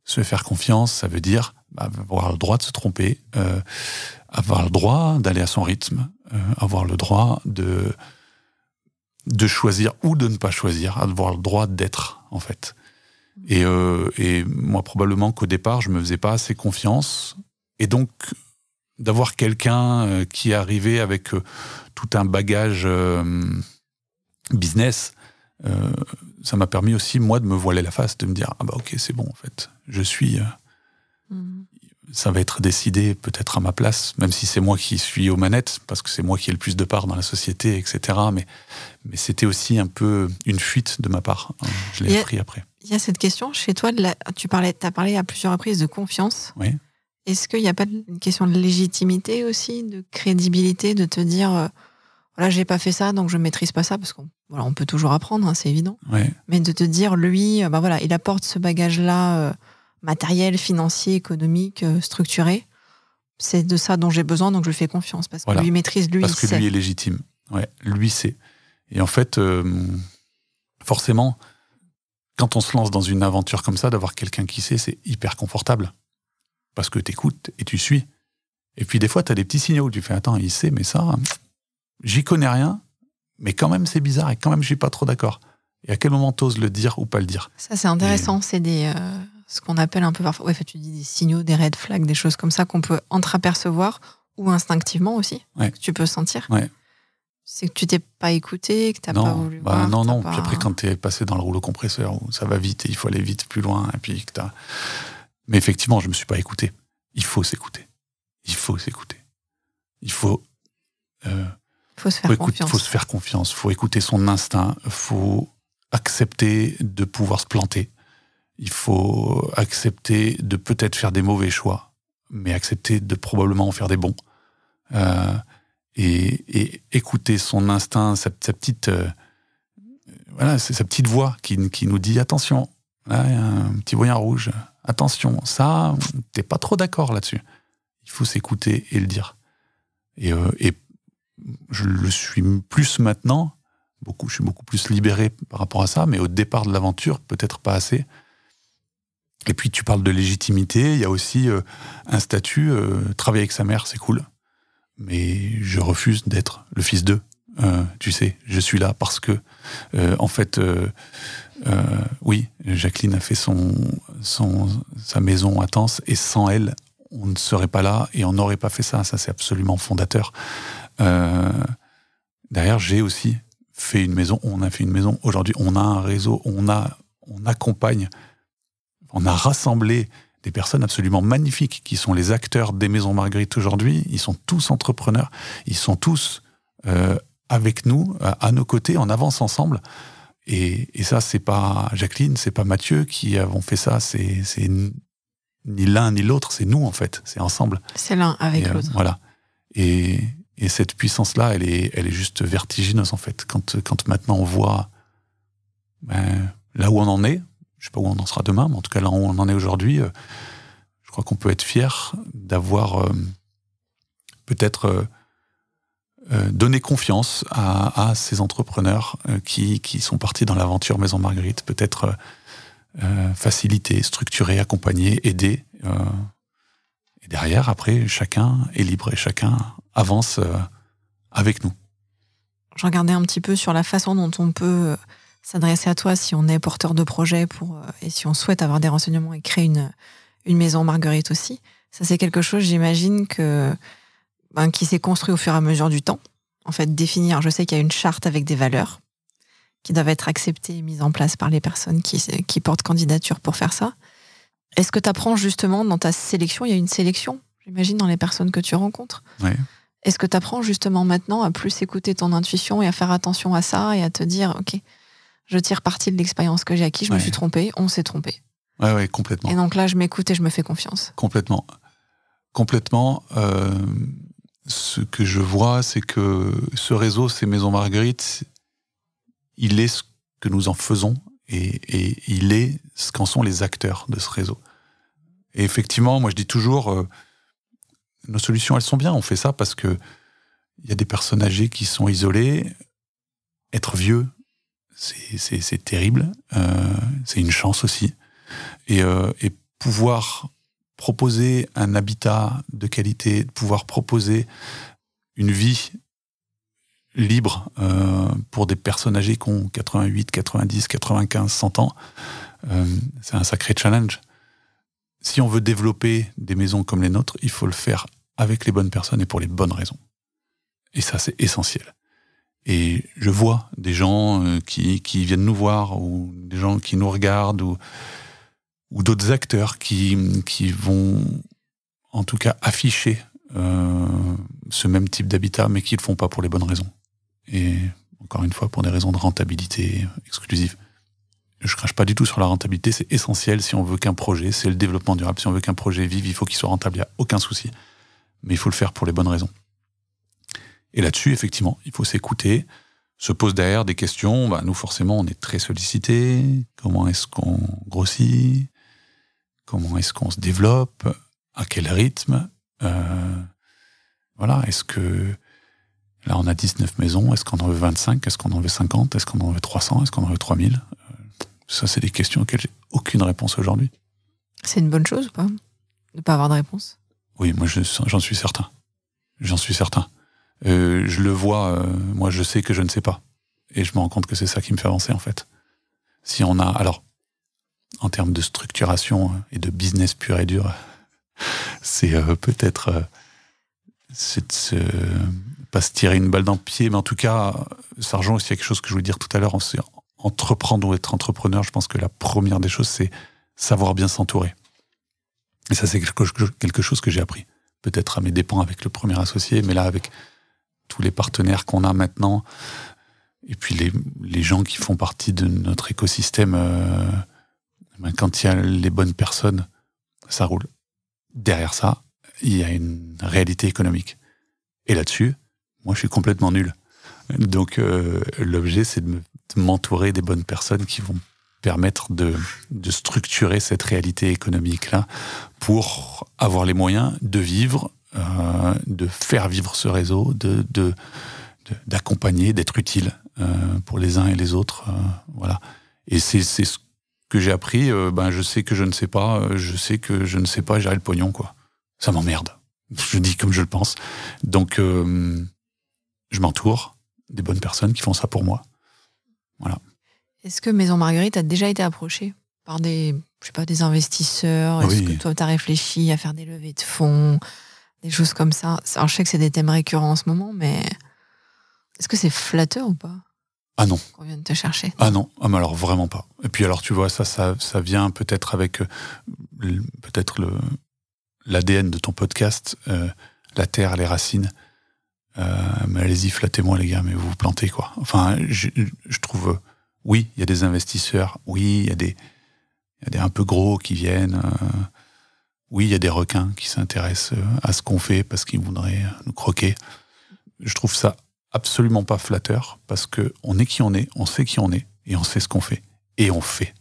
Se faire confiance, ça veut dire bah, avoir le droit de se tromper, euh, avoir le droit d'aller à son rythme, euh, avoir le droit de, de choisir ou de ne pas choisir, avoir le droit d'être, en fait. Et, euh, et moi, probablement qu'au départ, je me faisais pas assez confiance. Et donc, d'avoir quelqu'un euh, qui est arrivé avec tout un bagage business, ça m'a permis aussi, moi, de me voiler la face, de me dire, ah bah ok, c'est bon, en fait, je suis... Mmh ça va être décidé peut-être à ma place, même si c'est moi qui suis aux manettes, parce que c'est moi qui ai le plus de part dans la société, etc. Mais, mais c'était aussi un peu une fuite de ma part. Hein. Je l'ai appris après. Il y a cette question chez toi, de tu parlais, as parlé à plusieurs reprises de confiance. Oui. Est-ce qu'il n'y a pas une question de légitimité aussi, de crédibilité, de te dire, euh, voilà, j'ai pas fait ça, donc je maîtrise pas ça, parce qu'on voilà, on peut toujours apprendre, hein, c'est évident. Mais de te dire, lui, bah voilà, il apporte ce bagage-là. Euh, matériel, financier, économique, euh, structuré. C'est de ça dont j'ai besoin, donc je lui fais confiance parce que lui maîtrise, lui. Parce que lui est légitime. Ouais, lui sait. Et en fait, euh, forcément, quand on se lance dans une aventure comme ça, d'avoir quelqu'un qui sait, c'est hyper confortable. Parce que tu écoutes et tu suis. Et puis des fois, tu as des petits signaux où tu fais Attends, il sait, mais ça, j'y connais rien, mais quand même c'est bizarre et quand même je suis pas trop d'accord. Et à quel moment t'oses le dire ou pas le dire? Ça, c'est intéressant. C'est des. Euh, ce qu'on appelle un peu parfois, ouais, tu dis des signaux, des red flags, des choses comme ça qu'on peut entreapercevoir ou instinctivement aussi, que tu peux sentir. C'est que tu t'es pas écouté, que tu n'as pas voulu bah voir. Non, non. Puis après, quand tu es passé dans le rouleau compresseur où ça va vite et il faut aller vite plus loin, et puis que Mais effectivement, je me suis pas écouté. Il faut s'écouter. Il faut s'écouter. Il faut. Euh, faut se faire confiance. Il faut se faire confiance. faut écouter son instinct. faut accepter de pouvoir se planter il faut accepter de peut-être faire des mauvais choix, mais accepter de probablement en faire des bons. Euh, et, écouter son instinct, sa, petite, euh, petite voix qui, nous dit attention, un petit voyant rouge, attention, ça, t'es pas trop d'accord là-dessus. Il faut s'écouter et le dire. Et, euh, et je le suis plus maintenant, beaucoup, je suis beaucoup plus libéré par rapport à ça, mais au départ de l'aventure, peut-être pas assez. Et puis tu parles de légitimité, il y a aussi euh, un statut, euh, travailler avec sa mère, c'est cool, mais je refuse d'être le fils d'eux. Euh, tu sais, je suis là parce que, en fait, oui, Jacqueline a fait son, son, sa maison à Tens, et sans elle, on ne serait pas là et on n'aurait pas fait ça. Ça, c'est absolument fondateur. derrière, j'ai aussi fait une maison, on a fait une maison. Aujourd'hui, on a un réseau, on, a, on accompagne on a rassemblé des personnes absolument magnifiques qui sont les acteurs des Maisons Marguerite aujourd'hui. Ils sont tous entrepreneurs, ils sont tous euh, avec nous, à, nos côtés, on avance ensemble. Et, ça, c'est pas Jacqueline, c'est pas Mathieu qui avons fait ça. C'est ni l'un ni l'autre, c'est nous en fait. C'est ensemble. C'est l'un avec euh, l'autre. voilà. Et, cette puissance-là, elle est, elle est juste vertigineuse en fait. Quand, quand maintenant on voit ben, là où on en est, je sais pas où on en sera demain, mais en tout cas là où on en est aujourd'hui, euh, je crois qu'on peut être fier d'avoir peut-être donné confiance à, ces entrepreneurs qui, sont partis dans l'aventure Maison Marguerite, peut-être faciliter, structurer, accompagner, aider. et derrière, après, chacun est libre et chacun avance avec nous je regardais un petit peu sur la façon dont on peut euh, s'adresser à toi si on est porteur de projet pour, euh, et si on souhaite avoir des renseignements et créer une, une maison Marguerite aussi. Ça, c'est quelque chose, j'imagine, que, ben, qui s'est construit au fur et à mesure du temps. En fait, définir, je sais qu'il y a une charte avec des valeurs qui doivent être acceptées et mises en place par les personnes qui, qui portent candidature pour faire ça. Est-ce que tu apprends justement dans ta sélection, il y a une sélection, j'imagine, dans les personnes que tu rencontres? Oui. Est-ce que tu apprends justement maintenant à plus écouter ton intuition et à faire attention à ça et à te dire, OK, je tire parti de l'expérience que j'ai acquis, je me suis trompé, on s'est trompé. Oui, ouais, complètement. Et donc là, je m'écoute et je me fais confiance. Complètement. Complètement. Euh, ce que je vois, c'est que ce réseau, ces Maisons Marguerite, il est ce que nous en faisons et, il est ce qu'en sont les acteurs de ce réseau. Et effectivement, moi je dis toujours, euh, nos solutions, elles sont bien. On fait ça parce que il y a des personnes âgées qui sont isolées. Être vieux, c'est terrible. Euh, c'est une chance aussi. Euh, et, pouvoir proposer un habitat de qualité, pouvoir proposer une vie libre euh, pour des personnes âgées qui ont 88, 90, 95, 100 ans, c'est un sacré challenge si on veut développer des maisons comme les nôtres, il faut le faire avec les bonnes personnes et pour les bonnes raisons. Et ça, c'est essentiel. Et je vois des gens euh, qui, qui, viennent nous voir, ou des gens qui nous regardent, ou, ou d'autres acteurs qui, qui vont, en tout cas, afficher euh, ce même type d'habitat, mais qui ne le font pas pour les bonnes raisons. Et encore une fois, pour des raisons de rentabilité exclusive je crache pas du tout sur la rentabilité, c'est essentiel si on veut qu'un projet, c'est le développement durable. Si on veut qu'un projet vive, il faut qu'il soit rentable, il n'y a aucun souci. Mais il faut le faire pour les bonnes raisons. Et là-dessus, effectivement, il faut s'écouter, se pose derrière des questions. Bah, nous, forcément, on est très sollicité. Comment est-ce qu'on grossit? Comment est-ce qu'on se développe? À quel rythme? Euh, Voilà, est-ce que là, on a 19 maisons, est-ce qu'on en veut 25 Est-ce qu'on en veut 50 Est-ce qu'on en veut 300 Est-ce qu'on en veut 3000 ça, c'est des questions auxquelles j'ai aucune réponse aujourd'hui. C'est une bonne chose ou pas? De ne pas avoir de réponse? Oui, moi, j'en suis certain. J'en suis certain. Euh, je le vois, euh, moi, je sais que je ne sais pas. Et je me rends compte que c'est ça qui me fait avancer, en fait. Si on a. Alors, en termes de structuration et de business pur et dur, c'est euh, peut-être. c'est de se, pas se tirer une balle dans le pied, mais en tout cas, ça rejoint aussi quelque chose que je voulais dire tout à l'heure, entreprendre ou être entrepreneur, je pense que la première des choses, c'est savoir bien s'entourer. Et ça, c'est quelque chose que j'ai appris. Peut-être à mes dépens avec le premier associé, mais là, avec tous les partenaires qu'on a maintenant, et puis les, gens qui font partie de notre écosystème, euh, ben, quand il y a les bonnes personnes, ça roule. Derrière ça, il y a une réalité économique. Et là-dessus, moi, je suis complètement nul. Donc, euh, l'objet, c'est de me m'entourer des bonnes personnes qui vont permettre de, structurer cette réalité économique-là pour avoir les moyens de vivre, euh, de faire vivre ce réseau, de, d'accompagner, d'être utile euh, pour les uns et les autres. Euh, voilà. Et c'est, ce que j'ai appris. ben, je sais que je ne sais pas. je sais que je ne sais pas gérer le pognon, quoi. Ça m'emmerde. Je dis comme je le pense. Donc, je m'entoure des bonnes personnes qui font ça pour moi. Voilà. Est-ce que Maison Marguerite a déjà été approchée par des, je sais pas, des investisseurs? Est-ce que toi, tu as réfléchi à faire des levées de fonds, des choses comme ça Alors, je sais que c'est des thèmes récurrents en ce moment, mais est-ce que c'est flatteur ou pas ah non. Qu'on vienne te chercher? Ah non, ah, mais alors vraiment pas. Et puis alors tu vois ça, ça, ça vient peut-être avec euh, peut-être le l'ADN de ton podcast, euh, la terre, les racines. Euh, mais allez-y, flattez-moi les gars, mais vous vous plantez quoi. Enfin, je, je trouve, oui, il y a des investisseurs, oui, il y a des, y a des un peu gros qui viennent, euh, oui, il y a des requins qui s'intéressent euh, à ce qu'on fait parce qu'ils voudraient nous croquer. Je trouve ça absolument pas flatteur parce que on est qui on est, on sait qui on est et on sait ce qu'on fait. et on fait.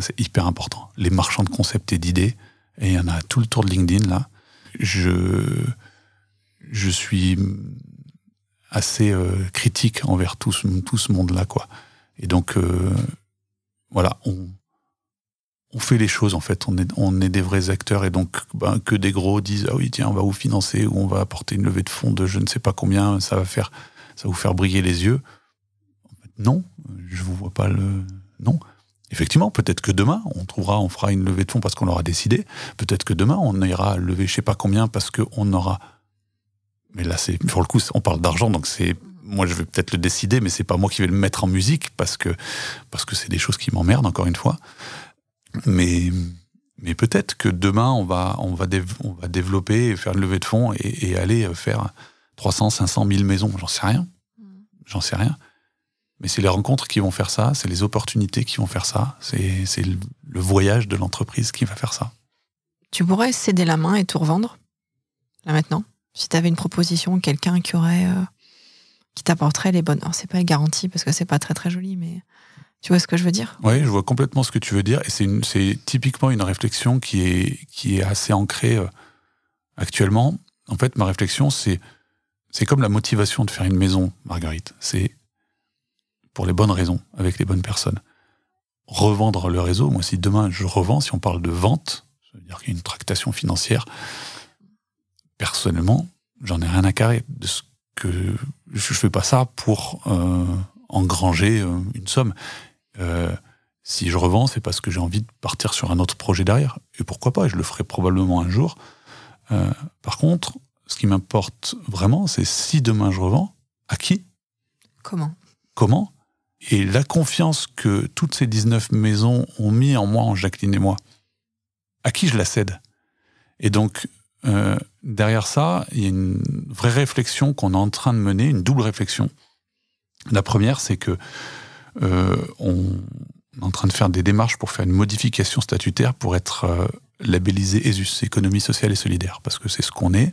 C'est hyper important. Les marchands de concepts et d'idées, et il y en a tout le tour de LinkedIn là. Je, suis assez euh, critique envers tout ce, monde-là, quoi. Et donc, euh, voilà, on, on fait les choses en fait, on est, des vrais acteurs et donc ben, que des gros disent ah oui tiens on va vous financer ou on va apporter une levée de fonds de je ne sais pas combien, ça va faire ça vous faire briller les yeux. Non, je vous vois pas le non. Effectivement, peut-être que demain on trouvera, on fera une levée de fonds parce qu'on l'aura décidé. Peut-être que demain on ira lever je sais pas combien parce qu'on aura. Mais là c'est pour le coup on parle d'argent donc c'est moi je vais peut-être le décider mais c'est pas moi qui vais le mettre en musique parce que parce que c'est des choses qui m'emmerdent encore une fois. Mais, mais peut-être que demain, on va, on, va on va développer, faire une levée de fonds et, aller faire 300, 500, 1000 maisons. J'en sais rien. Mm. J'en sais rien. Mais c'est les rencontres qui vont faire ça, c'est les opportunités qui vont faire ça, c'est le, le voyage de l'entreprise qui va faire ça. Tu pourrais céder la main et tout revendre, là maintenant Si tu avais une proposition, quelqu'un qui aurait. Euh, qui t'apporterait les bonnes. Alors, c'est pas garanti parce que c'est pas très très joli, mais tu vois ce que je veux dire? Oui, je vois complètement ce que tu veux dire. Et c'est typiquement une réflexion qui est, assez ancrée euh, actuellement. En fait, ma réflexion, c'est comme la motivation de faire une maison, Marguerite. C'est pour les bonnes raisons, avec les bonnes personnes. Revendre le réseau, moi, si demain je revends, si on parle de vente, ça veut dire qu'il y a une tractation financière, personnellement, j'en ai rien à carrer de ce que je fais pas ça pour euh, engranger euh, une somme. Euh, si je revends, c'est parce que j'ai envie de partir sur un autre projet derrière. Et pourquoi pas, je le ferai probablement un jour. Euh, par contre, ce qui m'importe vraiment, c'est si demain je revends, à qui? Comment? Comment? Et la confiance que toutes ces 19 maisons ont mis en moi, en Jacqueline et moi, à qui je la cède? Et donc, euh, derrière ça, il y a une vraie réflexion qu'on est en train de mener, une double réflexion. La première, c'est que on est en train de faire des démarches pour faire une modification statutaire pour être euh, labellisé ESUS, économie sociale et solidaire, parce que c'est ce qu'on est,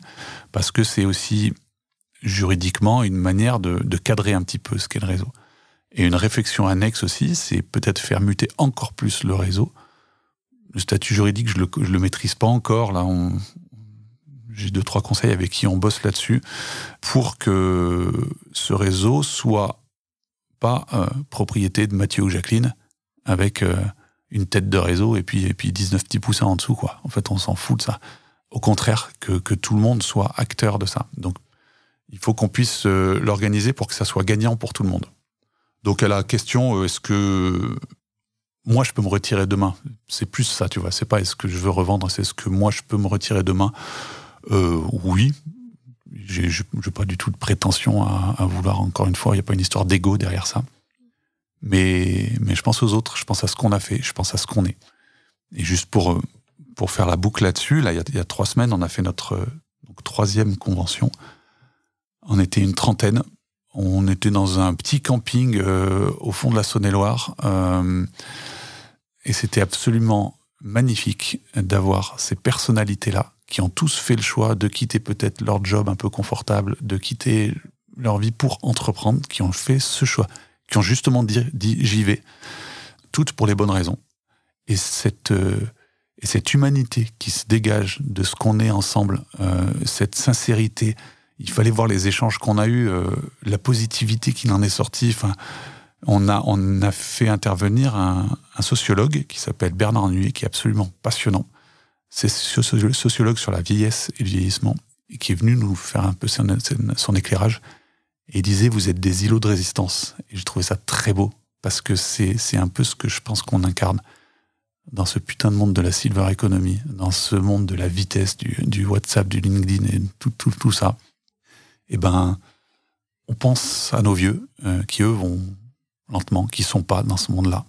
parce que c'est aussi juridiquement une manière de, cadrer un petit peu ce qu'est le réseau. Et une réflexion annexe aussi, c'est peut-être faire muter encore plus le réseau. Le statut juridique, je le, le maîtrise pas encore. Là, j'ai deux trois conseils avec qui on bosse là-dessus pour que ce réseau soit euh, propriété de Mathieu ou Jacqueline avec euh, une tête de réseau et puis, et puis 19 petits poussins en dessous. Quoi. En fait, on s'en fout de ça. Au contraire, que, que, tout le monde soit acteur de ça. Donc, il faut qu'on puisse euh, l'organiser pour que ça soit gagnant pour tout le monde. Donc, à la question, est-ce que moi, je peux me retirer demain? C'est plus ça, tu vois. C'est pas est-ce que je veux revendre, c'est est-ce que moi, je peux me retirer demain Oui, j'ai pas du tout de prétention à, vouloir, encore une fois, il n'y a pas une histoire d'ego derrière ça. Mais, mais je pense aux autres, je pense à ce qu'on a fait, je pense à ce qu'on est. Et juste pour, euh, pour faire la boucle là-dessus, là, il, y, a, trois semaines, on a fait notre euh, troisième convention. On était une trentaine. On était dans un petit camping euh, au fond de la Saône-et-Loire. et c'était absolument magnifique d'avoir ces personnalités-là qui ont tous fait le choix de quitter peut-être leur job un peu confortable, de quitter leur vie pour entreprendre, qui ont fait ce choix, qui ont justement dit, j'y vais, toutes pour les bonnes raisons. Et cette, euh, et cette humanité qui se dégage de ce qu'on est ensemble, euh, cette sincérité, il fallait voir les échanges qu'on a eus, euh, la positivité qui en est sortie. Enfin, on a, on a fait intervenir un, un sociologue qui s'appelle Bernard Nuit, qui est absolument passionnant, c'est sociologue sur la vieillesse et le vieillissement, qui est venu nous faire un peu son, éclairage. Et il disait, vous êtes des îlots de résistance. Et j'ai trouvé ça très beau, parce que c'est un peu ce que je pense qu'on incarne dans ce putain de monde de la silver economy, dans ce monde de la vitesse, du, WhatsApp, du LinkedIn et tout, tout, tout ça. Eh ben, on pense à nos vieux, euh, qui eux vont lentement, qui sont pas dans ce monde-là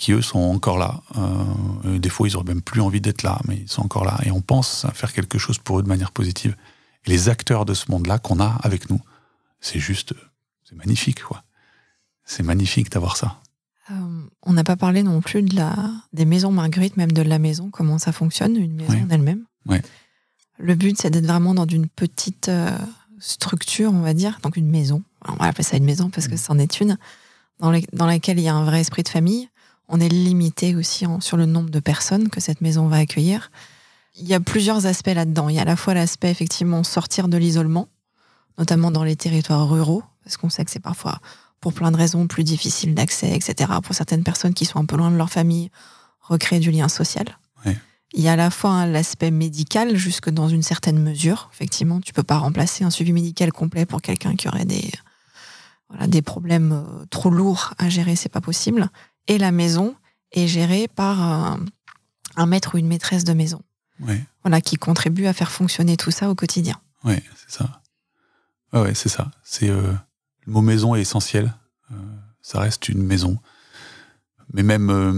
qui eux sont encore là. Euh, des fois, ils auraient même plus envie d'être là, mais ils sont encore là. Et on pense à faire quelque chose pour eux de manière positive. Et les acteurs de ce monde-là qu'on a avec nous, c'est juste, c'est magnifique, quoi. C'est magnifique d'avoir ça. Euh, on n'a pas parlé non plus de la, des maisons Marguerite, même de la maison, comment ça fonctionne, une maison en elle-même. Le but, c'est d'être vraiment dans une petite euh, structure, on va dire, donc une maison. on va appeler ça une maison parce que mm. c'en est une, dans, dans laquelle il y a un vrai esprit de famille on est limité aussi sur le nombre de personnes que cette maison va accueillir. Il y a plusieurs aspects là-dedans. Il y a à la fois l'aspect effectivement sortir de l'isolement, notamment dans les territoires ruraux, parce qu'on sait que c'est parfois pour plein de raisons plus difficile d'accès, etc. Pour certaines personnes qui sont un peu loin de leur famille, recréer du lien social. Il y a à la fois l'aspect médical, jusque dans une certaine mesure. Effectivement, tu peux pas remplacer un suivi médical complet pour quelqu'un qui aurait des, voilà, des problèmes euh, trop lourds à gérer, c'est pas possible. Et la maison est gérée par un, un maître ou une maîtresse de maison. Voilà, qui contribue à faire fonctionner tout ça au quotidien. Oui, c'est ça. Ouais, c'est ça. C'est euh, le mot maison est essentiel. Euh, ça reste une maison. Mais même, euh,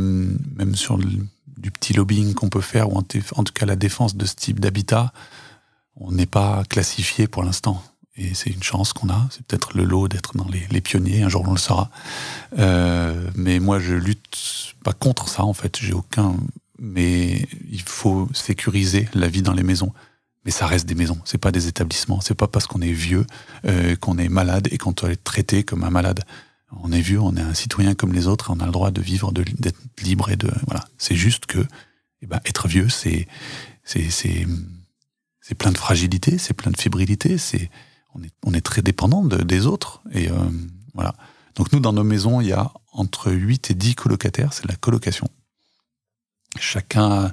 même sur du petit lobbying qu'on peut faire, ou en, tout cas la défense de ce type d'habitat, on n'est pas classifié pour l'instant. Et c'est une chance qu'on a. C'est peut-être le lot d'être dans les, pionniers. Un jour, on le sera. Euh, mais moi, je lutte pas contre ça, en fait. J'ai aucun. Mais il faut sécuriser la vie dans les maisons mais ça reste des maisons, c'est pas des établissements. C'est pas parce qu'on est vieux euh, qu'on est malade et qu'on doit être traité comme un malade. On est vieux, on est un citoyen comme les autres, on a le droit de vivre, d'être libre et de voilà. C'est juste que, eh ben, être vieux, c'est c'est c'est c'est plein de fragilité, c'est plein de fébrilité, c'est on est très dépendant de, des autres et euh, voilà. Donc nous dans nos maisons, il y a entre 8 et 10 colocataires, c'est la colocation. Chacun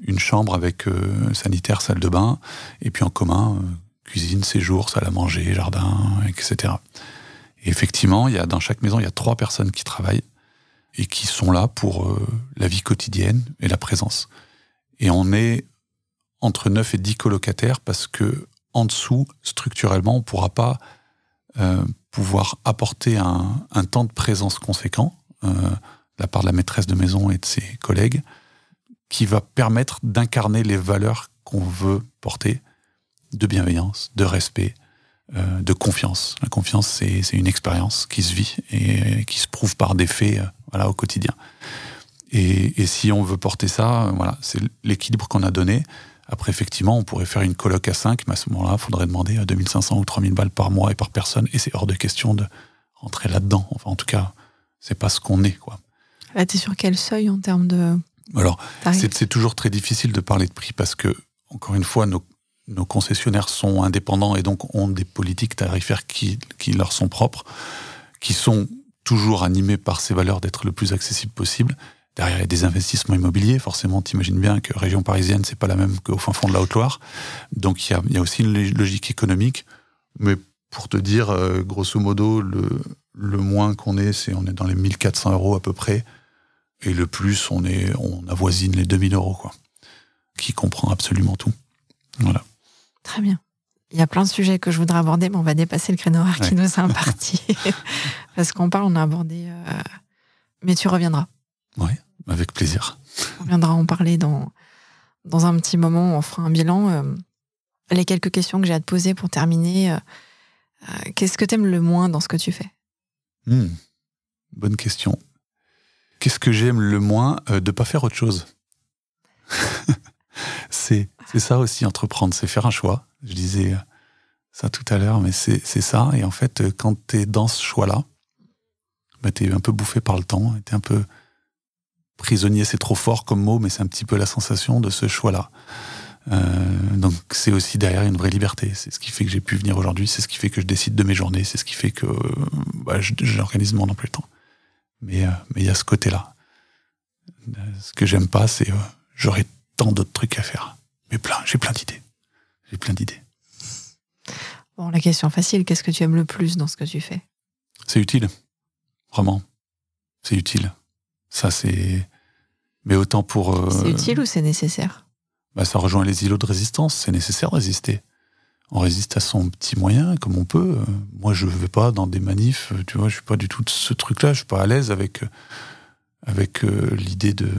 une chambre avec euh, sanitaire, salle de bain, et puis en commun, euh, cuisine, séjour, salle à manger, jardin, etc. Et effectivement, il y a, dans chaque maison, il y a trois personnes qui travaillent et qui sont là pour la vie quotidienne et la présence. Et on est entre 9 et 10 colocataires parce que en dessous, structurellement, on ne pourra pas pouvoir apporter un, temps de présence conséquent de la part de la maîtresse de maison et de ses collègues qui va permettre d'incarner les valeurs qu'on veut porter de bienveillance, de respect, euh, de confiance. La confiance, c'est une expérience qui se vit et qui se prouve par des faits euh, voilà, au quotidien. Et, si on veut porter ça, voilà, c'est l'équilibre qu'on a donné. Après, effectivement, on pourrait faire une coloc à 5, mais à ce moment-là, il faudrait demander à 2500 ou 3000 balles par mois et par personne, et c'est hors de question de rentrer là-dedans. Enfin, en tout cas, c'est pas ce qu'on est, quoi. Là, tu es sur quel seuil en termes de alors, c'est toujours très difficile de parler de prix parce que, encore une fois, nos, concessionnaires sont indépendants et donc ont des politiques tarifaires qui, leur sont propres, qui sont toujours animées par ces valeurs d'être le plus accessible possible. Derrière, il y a des investissements immobiliers. Forcément, t'imagines bien que région parisienne, c'est pas la même qu'au fin fond de la Haute-Loire. Donc, il y, a, aussi une logique économique. Mais pour te dire, euh, grosso modo, le, le moins qu'on est, c'est on est dans les 1400 euros à peu près et le plus, on, est, on avoisine les 2000 euros, quoi. Qui comprend absolument tout. Voilà. Très bien. Il y a plein de sujets que je voudrais aborder, mais on va dépasser le créneau horaire qui nous est imparti. Parce qu'on parle, on a abordé. Euh, mais tu reviendras. Oui, avec plaisir. On viendra en parler dans, dans un petit moment, on fera un bilan. Euh, les quelques questions que j'ai à te poser pour terminer. Euh, qu'est-ce que tu aimes le moins dans ce que tu fais? Hmm. Bonne question. Qu'est-ce que j'aime le moins euh, De pas faire autre chose? c'est ça aussi, entreprendre, c'est faire un choix. Je disais euh, ça tout à l'heure, mais c'est ça. Et en fait, euh, quand tu es dans ce choix-là, bah, tu es un peu bouffé par le temps, tu es un peu prisonnier, c'est trop fort comme mot, mais c'est un petit peu la sensation de ce choix-là. donc c'est aussi derrière une vraie liberté. C'est ce qui fait que j'ai pu venir aujourd'hui, c'est ce qui fait que je décide de mes journées, c'est ce qui fait que bah, j'organise mon emploi du temps. Mais euh, mais il y a ce côté-là. Ce que j'aime pas, c'est euh, j'aurais tant d'autres trucs à faire. Mais plein, j'ai plein d'idées. J'ai plein d'idées. Bon, la question facile, qu'est-ce que tu aimes le plus dans ce que tu fais? C'est utile. Vraiment. C'est utile. Ça, c'est. Mais autant pour. Euh, c'est utile ou c'est nécessaire? Bah, Ça rejoint les îlots de résistance. C'est nécessaire de résister on résiste à son petit moyen comme on peut. Moi, je ne vais pas dans des manifs, tu vois, je suis pas du tout de ce truc-là. Je suis pas à l'aise avec avec euh, l'idée de,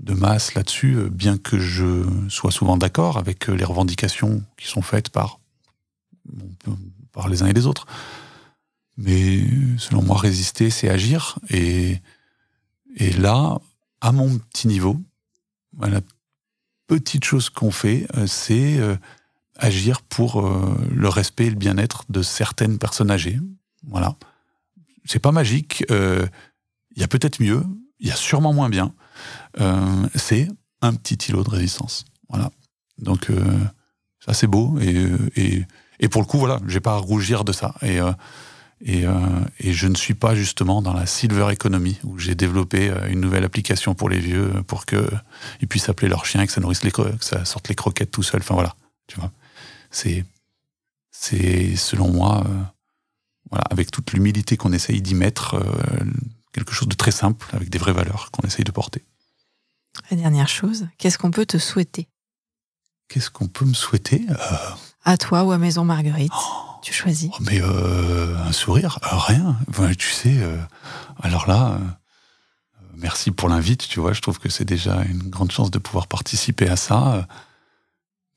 de masse là-dessus, bien que je sois souvent d'accord avec les revendications qui sont faites par par les uns et les autres. Mais selon moi, résister, c'est agir. Et, et là, à mon petit niveau, la petite chose qu'on fait, euh, c'est euh, agir pour euh, le respect et le bien-être de certaines personnes âgées. Voilà. C'est pas magique. Il y a peut-être mieux. il y a sûrement moins bien. C'est un petit îlot de résistance. Voilà. Donc, ça, c'est beau. Et, et, et, pour le coup, voilà, j'ai pas à rougir de ça. Et, euh, et, je ne suis pas justement dans la silver economy où j'ai développé une nouvelle application pour les vieux pour qu'ils puissent appeler leur chien et que ça nourrisse les que ça sorte les croquettes tout seul. Enfin voilà, tu vois. C'est, c'est selon moi, voilà, avec toute l'humilité qu'on essaye d'y mettre, quelque chose de très simple, avec des vraies valeurs qu'on essaye de porter. La dernière chose, qu'est-ce qu'on peut te souhaiter? Qu'est-ce qu'on peut me souhaiter? Euh, À toi ou à Maison Marguerite oh. Tu choisis? Oh, mais euh, un sourire euh, Rien. tu sais, alors là, merci pour l'invite, tu vois, je trouve que c'est déjà une grande chance de pouvoir participer à ça.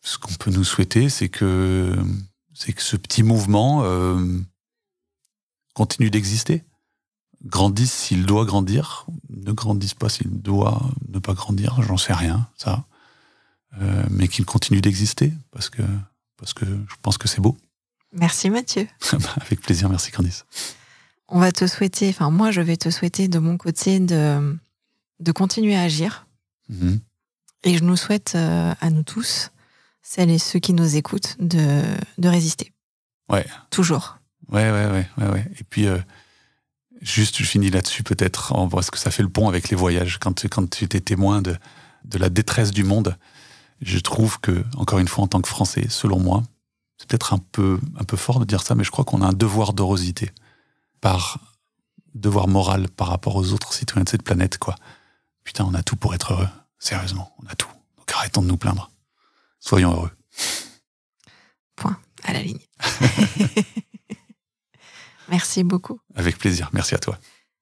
Ce qu'on peut nous souhaiter, c'est que, que ce petit mouvement continue d'exister grandisse s'il doit grandir, ne grandisse pas s'il doit ne pas grandir, j'en sais rien, ça. Euh, mais qu'il continue d'exister, parce que je pense que c'est beau. Merci Mathieu. Avec plaisir, merci Candice. On va te souhaiter, enfin moi je vais te souhaiter de mon côté de, de continuer à agir. Mhm. Et je nous souhaite euh, à nous tous, celles et ceux qui nous écoutent, de, de résister. Ouais. Toujours. Ouais, ouais, ouais, ouais, ouais. Et puis, euh, Juste, je finis là-dessus peut-être, parce que ça fait le pont avec les voyages. Quand, quand tu étais témoin de, de la détresse du monde, je trouve que, encore une fois, en tant que Français, selon moi, c'est peut-être un peu, un peu fort de dire ça, mais je crois qu'on a un devoir d'orosité, par devoir moral par rapport aux autres citoyens de cette planète, quoi. Putain, on a tout pour être heureux. Sérieusement, on a tout. Donc arrêtons de nous plaindre. Soyons heureux. Point à la ligne. Merci beaucoup. Avec plaisir. Merci à toi.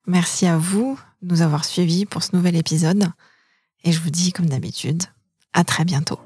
Merci à vous de nous avoir suivis pour ce nouvel épisode. Et je vous dis, comme d'habitude, à très bientôt.